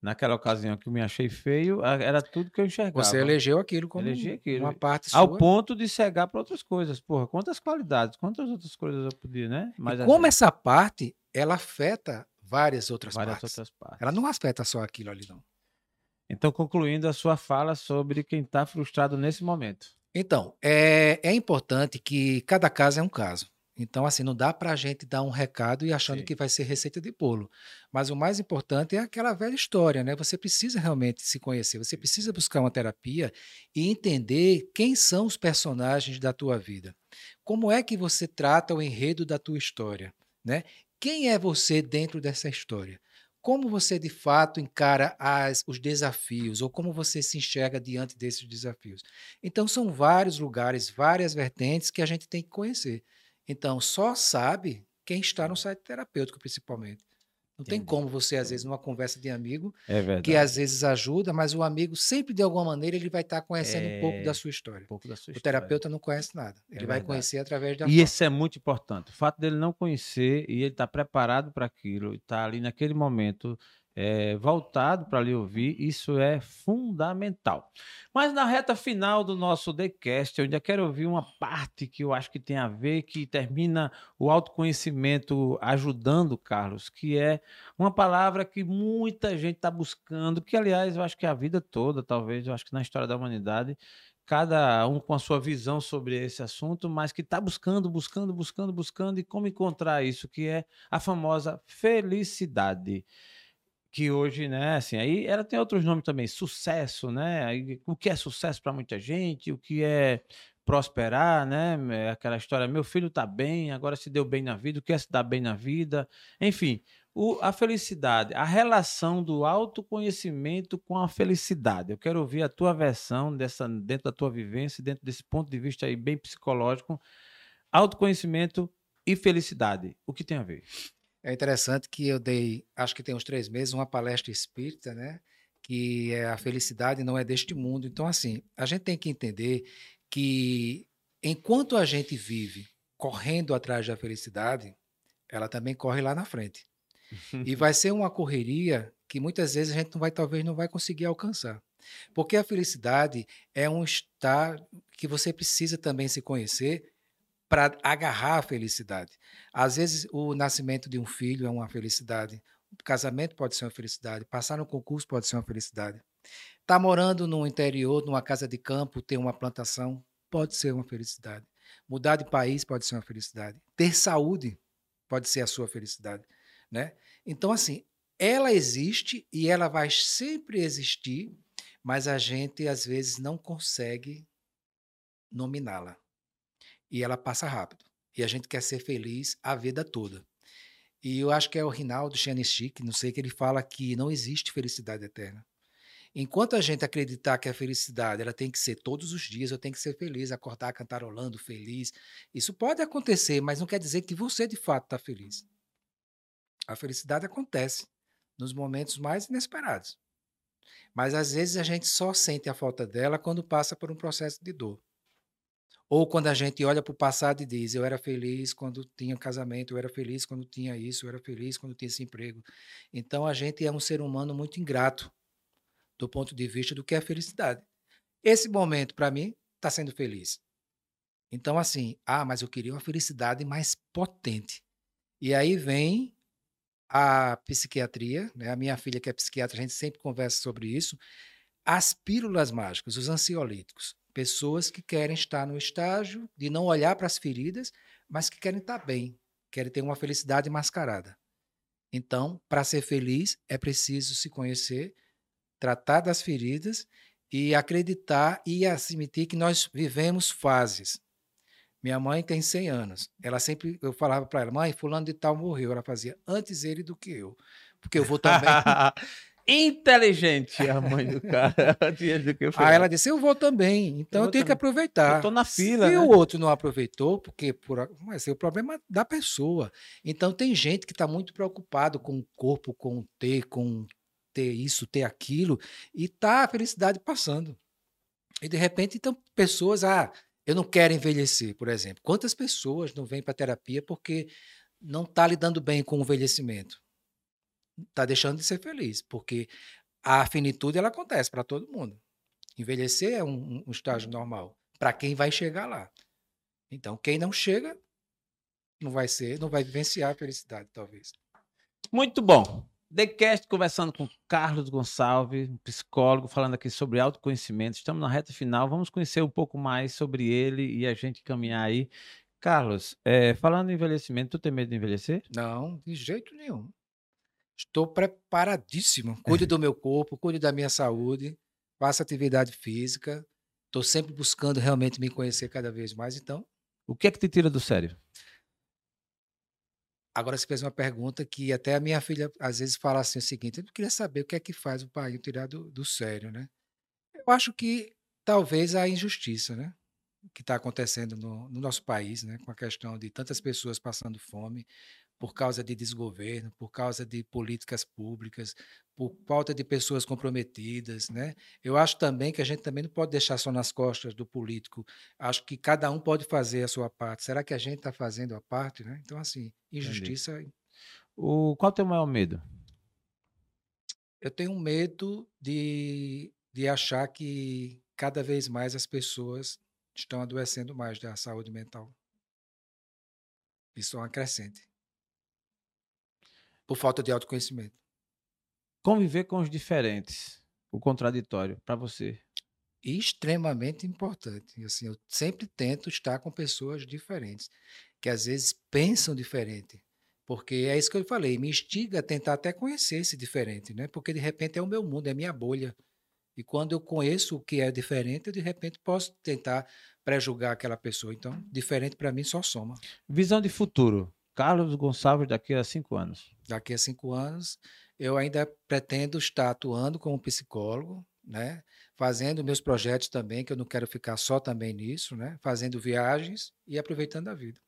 Naquela ocasião que eu me achei feio, era tudo que eu enxergava. Você elegeu aquilo como Elegi aquilo. uma parte sua. Ao ponto de cegar para outras coisas. Porra, quantas qualidades, quantas outras coisas eu podia, né? Mas como essa parte, ela afeta várias outras várias partes. outras partes. Ela não afeta só aquilo ali, não. Então, concluindo a sua fala sobre quem está frustrado nesse momento. Então, é, é importante que cada caso é um caso. Então, assim, não dá para a gente dar um recado e achando Sim. que vai ser receita de bolo. Mas o mais importante é aquela velha história, né? Você precisa realmente se conhecer, você precisa buscar uma terapia e entender quem são os personagens da tua vida. Como é que você trata o enredo da tua história, né? Quem é você dentro dessa história? Como você de fato encara as, os desafios ou como você se enxerga diante desses desafios? Então, são vários lugares, várias vertentes que a gente tem que conhecer. Então, só sabe quem está no site terapêutico, principalmente. Não tem Entendi. como você, às vezes, numa conversa de amigo, É que às vezes ajuda, mas o amigo sempre, de alguma maneira, ele vai estar conhecendo um pouco É, da sua história. um pouco da sua O história. terapeuta não conhece nada. Ele vai verdade. conhecer através da E isso é muito importante. O fato dele não conhecer e ele estar preparado para aquilo, estar ali naquele momento é, voltado para lhe ouvir, isso é fundamental. Mas na reta final do nosso TheCast, eu ainda quero ouvir uma parte que eu acho que tem a ver, que termina o autoconhecimento ajudando, Carlos, que é uma palavra que muita gente está buscando, que aliás eu acho que a vida toda, talvez, eu acho que na história da humanidade, cada um com a sua visão sobre esse assunto, mas que está buscando, buscando, buscando, buscando, e como encontrar isso, que é a famosa felicidade. Que hoje, né, assim, aí ela tem outros nomes também, sucesso, né? O que é sucesso para muita gente, o que é prosperar, né? é Aquela história, meu filho tá bem, agora se deu bem na vida, o que é se dar bem na vida, enfim, o- a felicidade, a relação do autoconhecimento com a felicidade. Eu quero ouvir a tua versão dessa, dentro da tua vivência, dentro desse ponto de vista aí bem psicológico, autoconhecimento e felicidade. O que tem a ver? É interessante que eu dei, acho que tem uns três meses, uma palestra espírita, né? Que é a felicidade não é deste mundo. Então, assim, a gente tem que entender que enquanto a gente vive correndo atrás da felicidade, ela também corre lá na frente. E vai ser uma correria que muitas vezes a gente não vai, talvez não vai conseguir alcançar. Porque a felicidade é um estado que você precisa também se conhecer para agarrar a felicidade. Às vezes, o nascimento de um filho é uma felicidade, o casamento pode ser uma felicidade, passar no concurso pode ser uma felicidade. Estar tá morando no interior, numa casa de campo, ter uma plantação, pode ser uma felicidade. Mudar de país pode ser uma felicidade. Ter saúde pode ser a sua felicidade, né? Então assim, ela existe e ela vai sempre existir, mas a gente às vezes não consegue nominá-la. E ela passa rápido. E a gente quer ser feliz a vida toda. E eu acho que é o Rinaldo Chanichik, não sei, que ele fala que não existe felicidade eterna. Enquanto a gente acreditar que a felicidade ela tem que ser todos os dias, eu tenho que ser feliz, acordar cantarolando, feliz. Isso pode acontecer, mas não quer dizer que você de fato está feliz. A felicidade acontece nos momentos mais inesperados. Mas às vezes a gente só sente a falta dela quando passa por um processo de dor. Ou quando a gente olha para o passado e diz: Eu era feliz quando tinha casamento, eu era feliz quando tinha isso, eu era feliz quando tinha esse emprego. Então a gente é um ser humano muito ingrato do ponto de vista do que é felicidade. Esse momento, para mim, está sendo feliz. Então, assim, ah, mas eu queria uma felicidade mais potente. E aí vem a psiquiatria, né? a minha filha que é psiquiatra, a gente sempre conversa sobre isso, as pílulas mágicas, os ansiolíticos. Pessoas que querem estar no estágio de não olhar para as feridas, mas que querem estar bem, querem ter uma felicidade mascarada. Então, para ser feliz, é preciso se conhecer tratar das feridas e acreditar e admitir que nós vivemos fases. Minha mãe tem 100 anos. Ela sempre, eu falava para ela, mãe, fulano de tal morreu. Ela fazia antes ele do que eu. Porque eu vou também. Inteligente a mãe do cara. Aí ela disse, eu vou também. Então eu, eu tenho também. que aproveitar. Eu tô na fila. Se né? o outro não aproveitou, porque por, mas é o problema da pessoa. Então tem gente que está muito preocupado com o corpo, com o ter, com ter isso, ter aquilo, e tá a felicidade passando. E de repente, então, pessoas, ah, eu não quero envelhecer, por exemplo. Quantas pessoas não vêm para terapia porque não está lidando bem com o envelhecimento? Está deixando de ser feliz, porque a finitude ela acontece para todo mundo. Envelhecer é um, um estágio normal para quem vai chegar lá. Então, quem não chega não vai ser, não vai vivenciar a felicidade, talvez. Muito bom. TheCast conversando com Carlos Gonçalves, psicólogo, falando aqui sobre autoconhecimento. Estamos na reta final, vamos conhecer um pouco mais sobre ele e a gente caminhar aí. Carlos, é, falando em envelhecimento, tu tem medo de envelhecer? Não, de jeito nenhum. Estou preparadíssimo. Cuide do meu corpo, cuide da minha saúde, faça atividade física. Estou sempre buscando realmente me conhecer cada vez mais. Então, o que é que te tira do sério? Agora você fez uma pergunta que até a minha filha às vezes fala assim o seguinte: eu queria saber o que é que faz o pai tirar do, do sério, né? Eu acho que talvez a injustiça, né? Que está acontecendo no, no nosso país, né? Com a questão de tantas pessoas passando fome, por causa de desgoverno, por causa de políticas públicas, por falta de pessoas comprometidas, né? Eu acho também que a gente também não pode deixar só nas costas do político. Acho que cada um pode fazer a sua parte. Será que a gente está fazendo a parte, né? Então, assim, injustiça. Entendi. O qual é o teu maior medo? Eu tenho medo de, de achar que cada vez mais as pessoas estão adoecendo mais da saúde mental. Isso é uma crescente por falta de autoconhecimento. Conviver com os diferentes, o contraditório, para você. Extremamente importante. Assim, eu sempre tento estar com pessoas diferentes, que às vezes pensam diferente. Porque é isso que eu falei, me instiga a tentar até conhecer esse diferente, né? Porque de repente é o meu mundo, é a minha bolha. E quando eu conheço o que é diferente, eu de repente posso tentar pré-julgar aquela pessoa. Então, diferente para mim só soma. Visão de futuro. Carlos Gonçalves daqui a cinco anos? Daqui a cinco anos, eu ainda pretendo estar atuando como psicólogo, né? Fazendo meus projetos também, que eu não quero ficar só também nisso, né? Fazendo viagens e aproveitando a vida.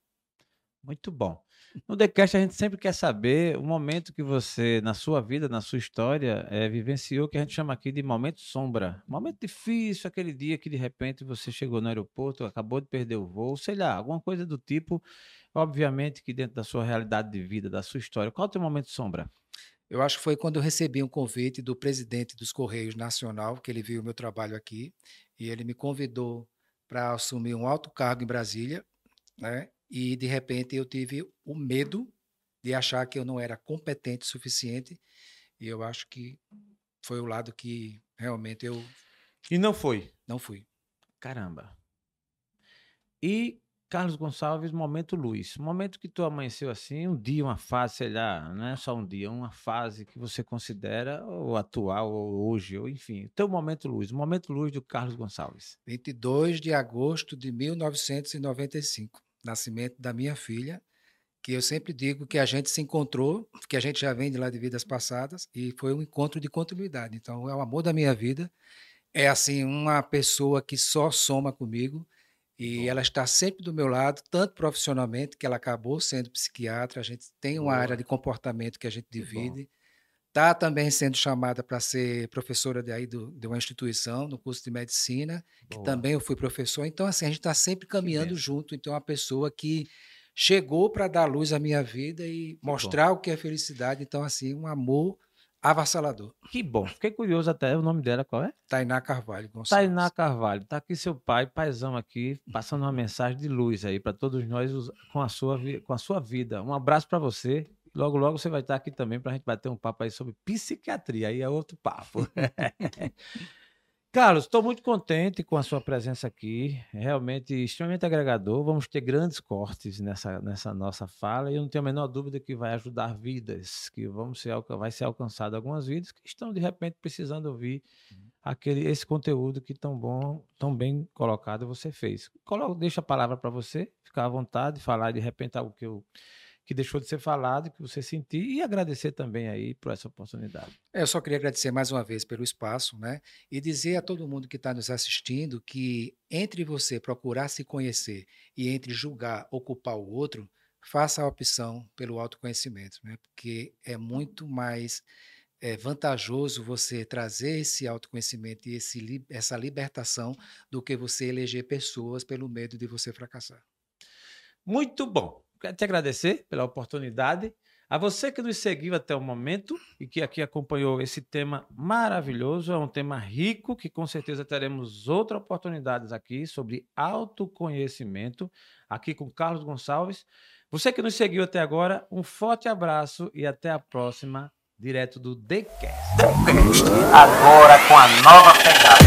Muito bom. No TheCast a gente sempre quer saber o momento que você, na sua vida, na sua história, é, vivenciou, que a gente chama aqui de momento sombra. Momento difícil, aquele dia que de repente você chegou no aeroporto, acabou de perder o voo, sei lá, alguma coisa do tipo Obviamente que dentro da sua realidade de vida, da sua história, qual é o teu momento sombra? Eu acho que foi quando eu recebi um convite do presidente dos Correios Nacional, que ele viu o meu trabalho aqui, e ele me convidou para assumir um alto cargo em Brasília. né? E de repente eu tive o medo de achar que eu não era competente o suficiente. E eu acho que foi o lado que realmente eu. E não foi? Não fui. Caramba. E Carlos Gonçalves, momento luz. Momento que tu amanheceu assim, um dia, uma fase, sei lá, não é só um dia, uma fase que você considera ou atual, ou hoje, ou enfim, teu momento luz, o momento luz do Carlos Gonçalves. 22 de agosto de 1995, nascimento da minha filha, que eu sempre digo que a gente se encontrou, que a gente já vem de lá de vidas passadas, e foi um encontro de continuidade. Então, é o amor da minha vida. É assim, uma pessoa que só soma comigo, e Bom. ela está sempre do meu lado, tanto profissionalmente, que ela acabou sendo psiquiatra, a gente tem uma Boa. área de comportamento que a gente divide. Está também sendo chamada para ser professora de, aí do, de uma instituição, no curso de medicina, Boa. que também eu fui professor. Então, assim, a gente está sempre caminhando junto. Então, é uma pessoa que chegou para dar luz à minha vida e mostrar bom. o que é felicidade. Então, assim, um amor avassalador. Que bom. Fiquei curioso até. O nome dela qual é? Tainá Carvalho. Gonçalves. Tainá Carvalho. Está aqui seu pai, paizão aqui, passando uma mensagem de luz aí para todos nós com a sua, com a sua vida. Um abraço para você. Logo, logo você vai estar aqui também para a gente bater um papo aí sobre psiquiatria. Aí é outro papo. Carlos, estou muito contente com a sua presença aqui, realmente extremamente agregador. Vamos ter grandes cortes nessa, nessa nossa fala e eu não tenho a menor dúvida que vai ajudar vidas, que vamos ser, vai ser alcançado algumas vidas que estão de repente precisando ouvir uhum. aquele, esse conteúdo que tão bom, tão bem colocado você fez. Coloco, deixa a palavra para você, ficar à vontade, falar de repente algo que eu que deixou de ser falado, que você sentir e agradecer também aí por essa oportunidade. É, eu só queria agradecer mais uma vez pelo espaço, né? E dizer a todo mundo que está nos assistindo que entre você procurar se conhecer e entre julgar, ocupar o outro, faça a opção pelo autoconhecimento, né? Porque é muito mais é, vantajoso você trazer esse autoconhecimento e esse, essa libertação do que você eleger pessoas pelo medo de você fracassar. Muito bom. Quero te agradecer pela oportunidade. A você que nos seguiu até o momento e que aqui acompanhou esse tema maravilhoso, é um tema rico que com certeza teremos outras oportunidades aqui sobre autoconhecimento, aqui com Carlos Gonçalves. Você que nos seguiu até agora, um forte abraço e até a próxima, direto do TheCast. TheCast, agora com a nova pegada.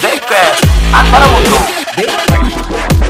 TheCast, agora mudou.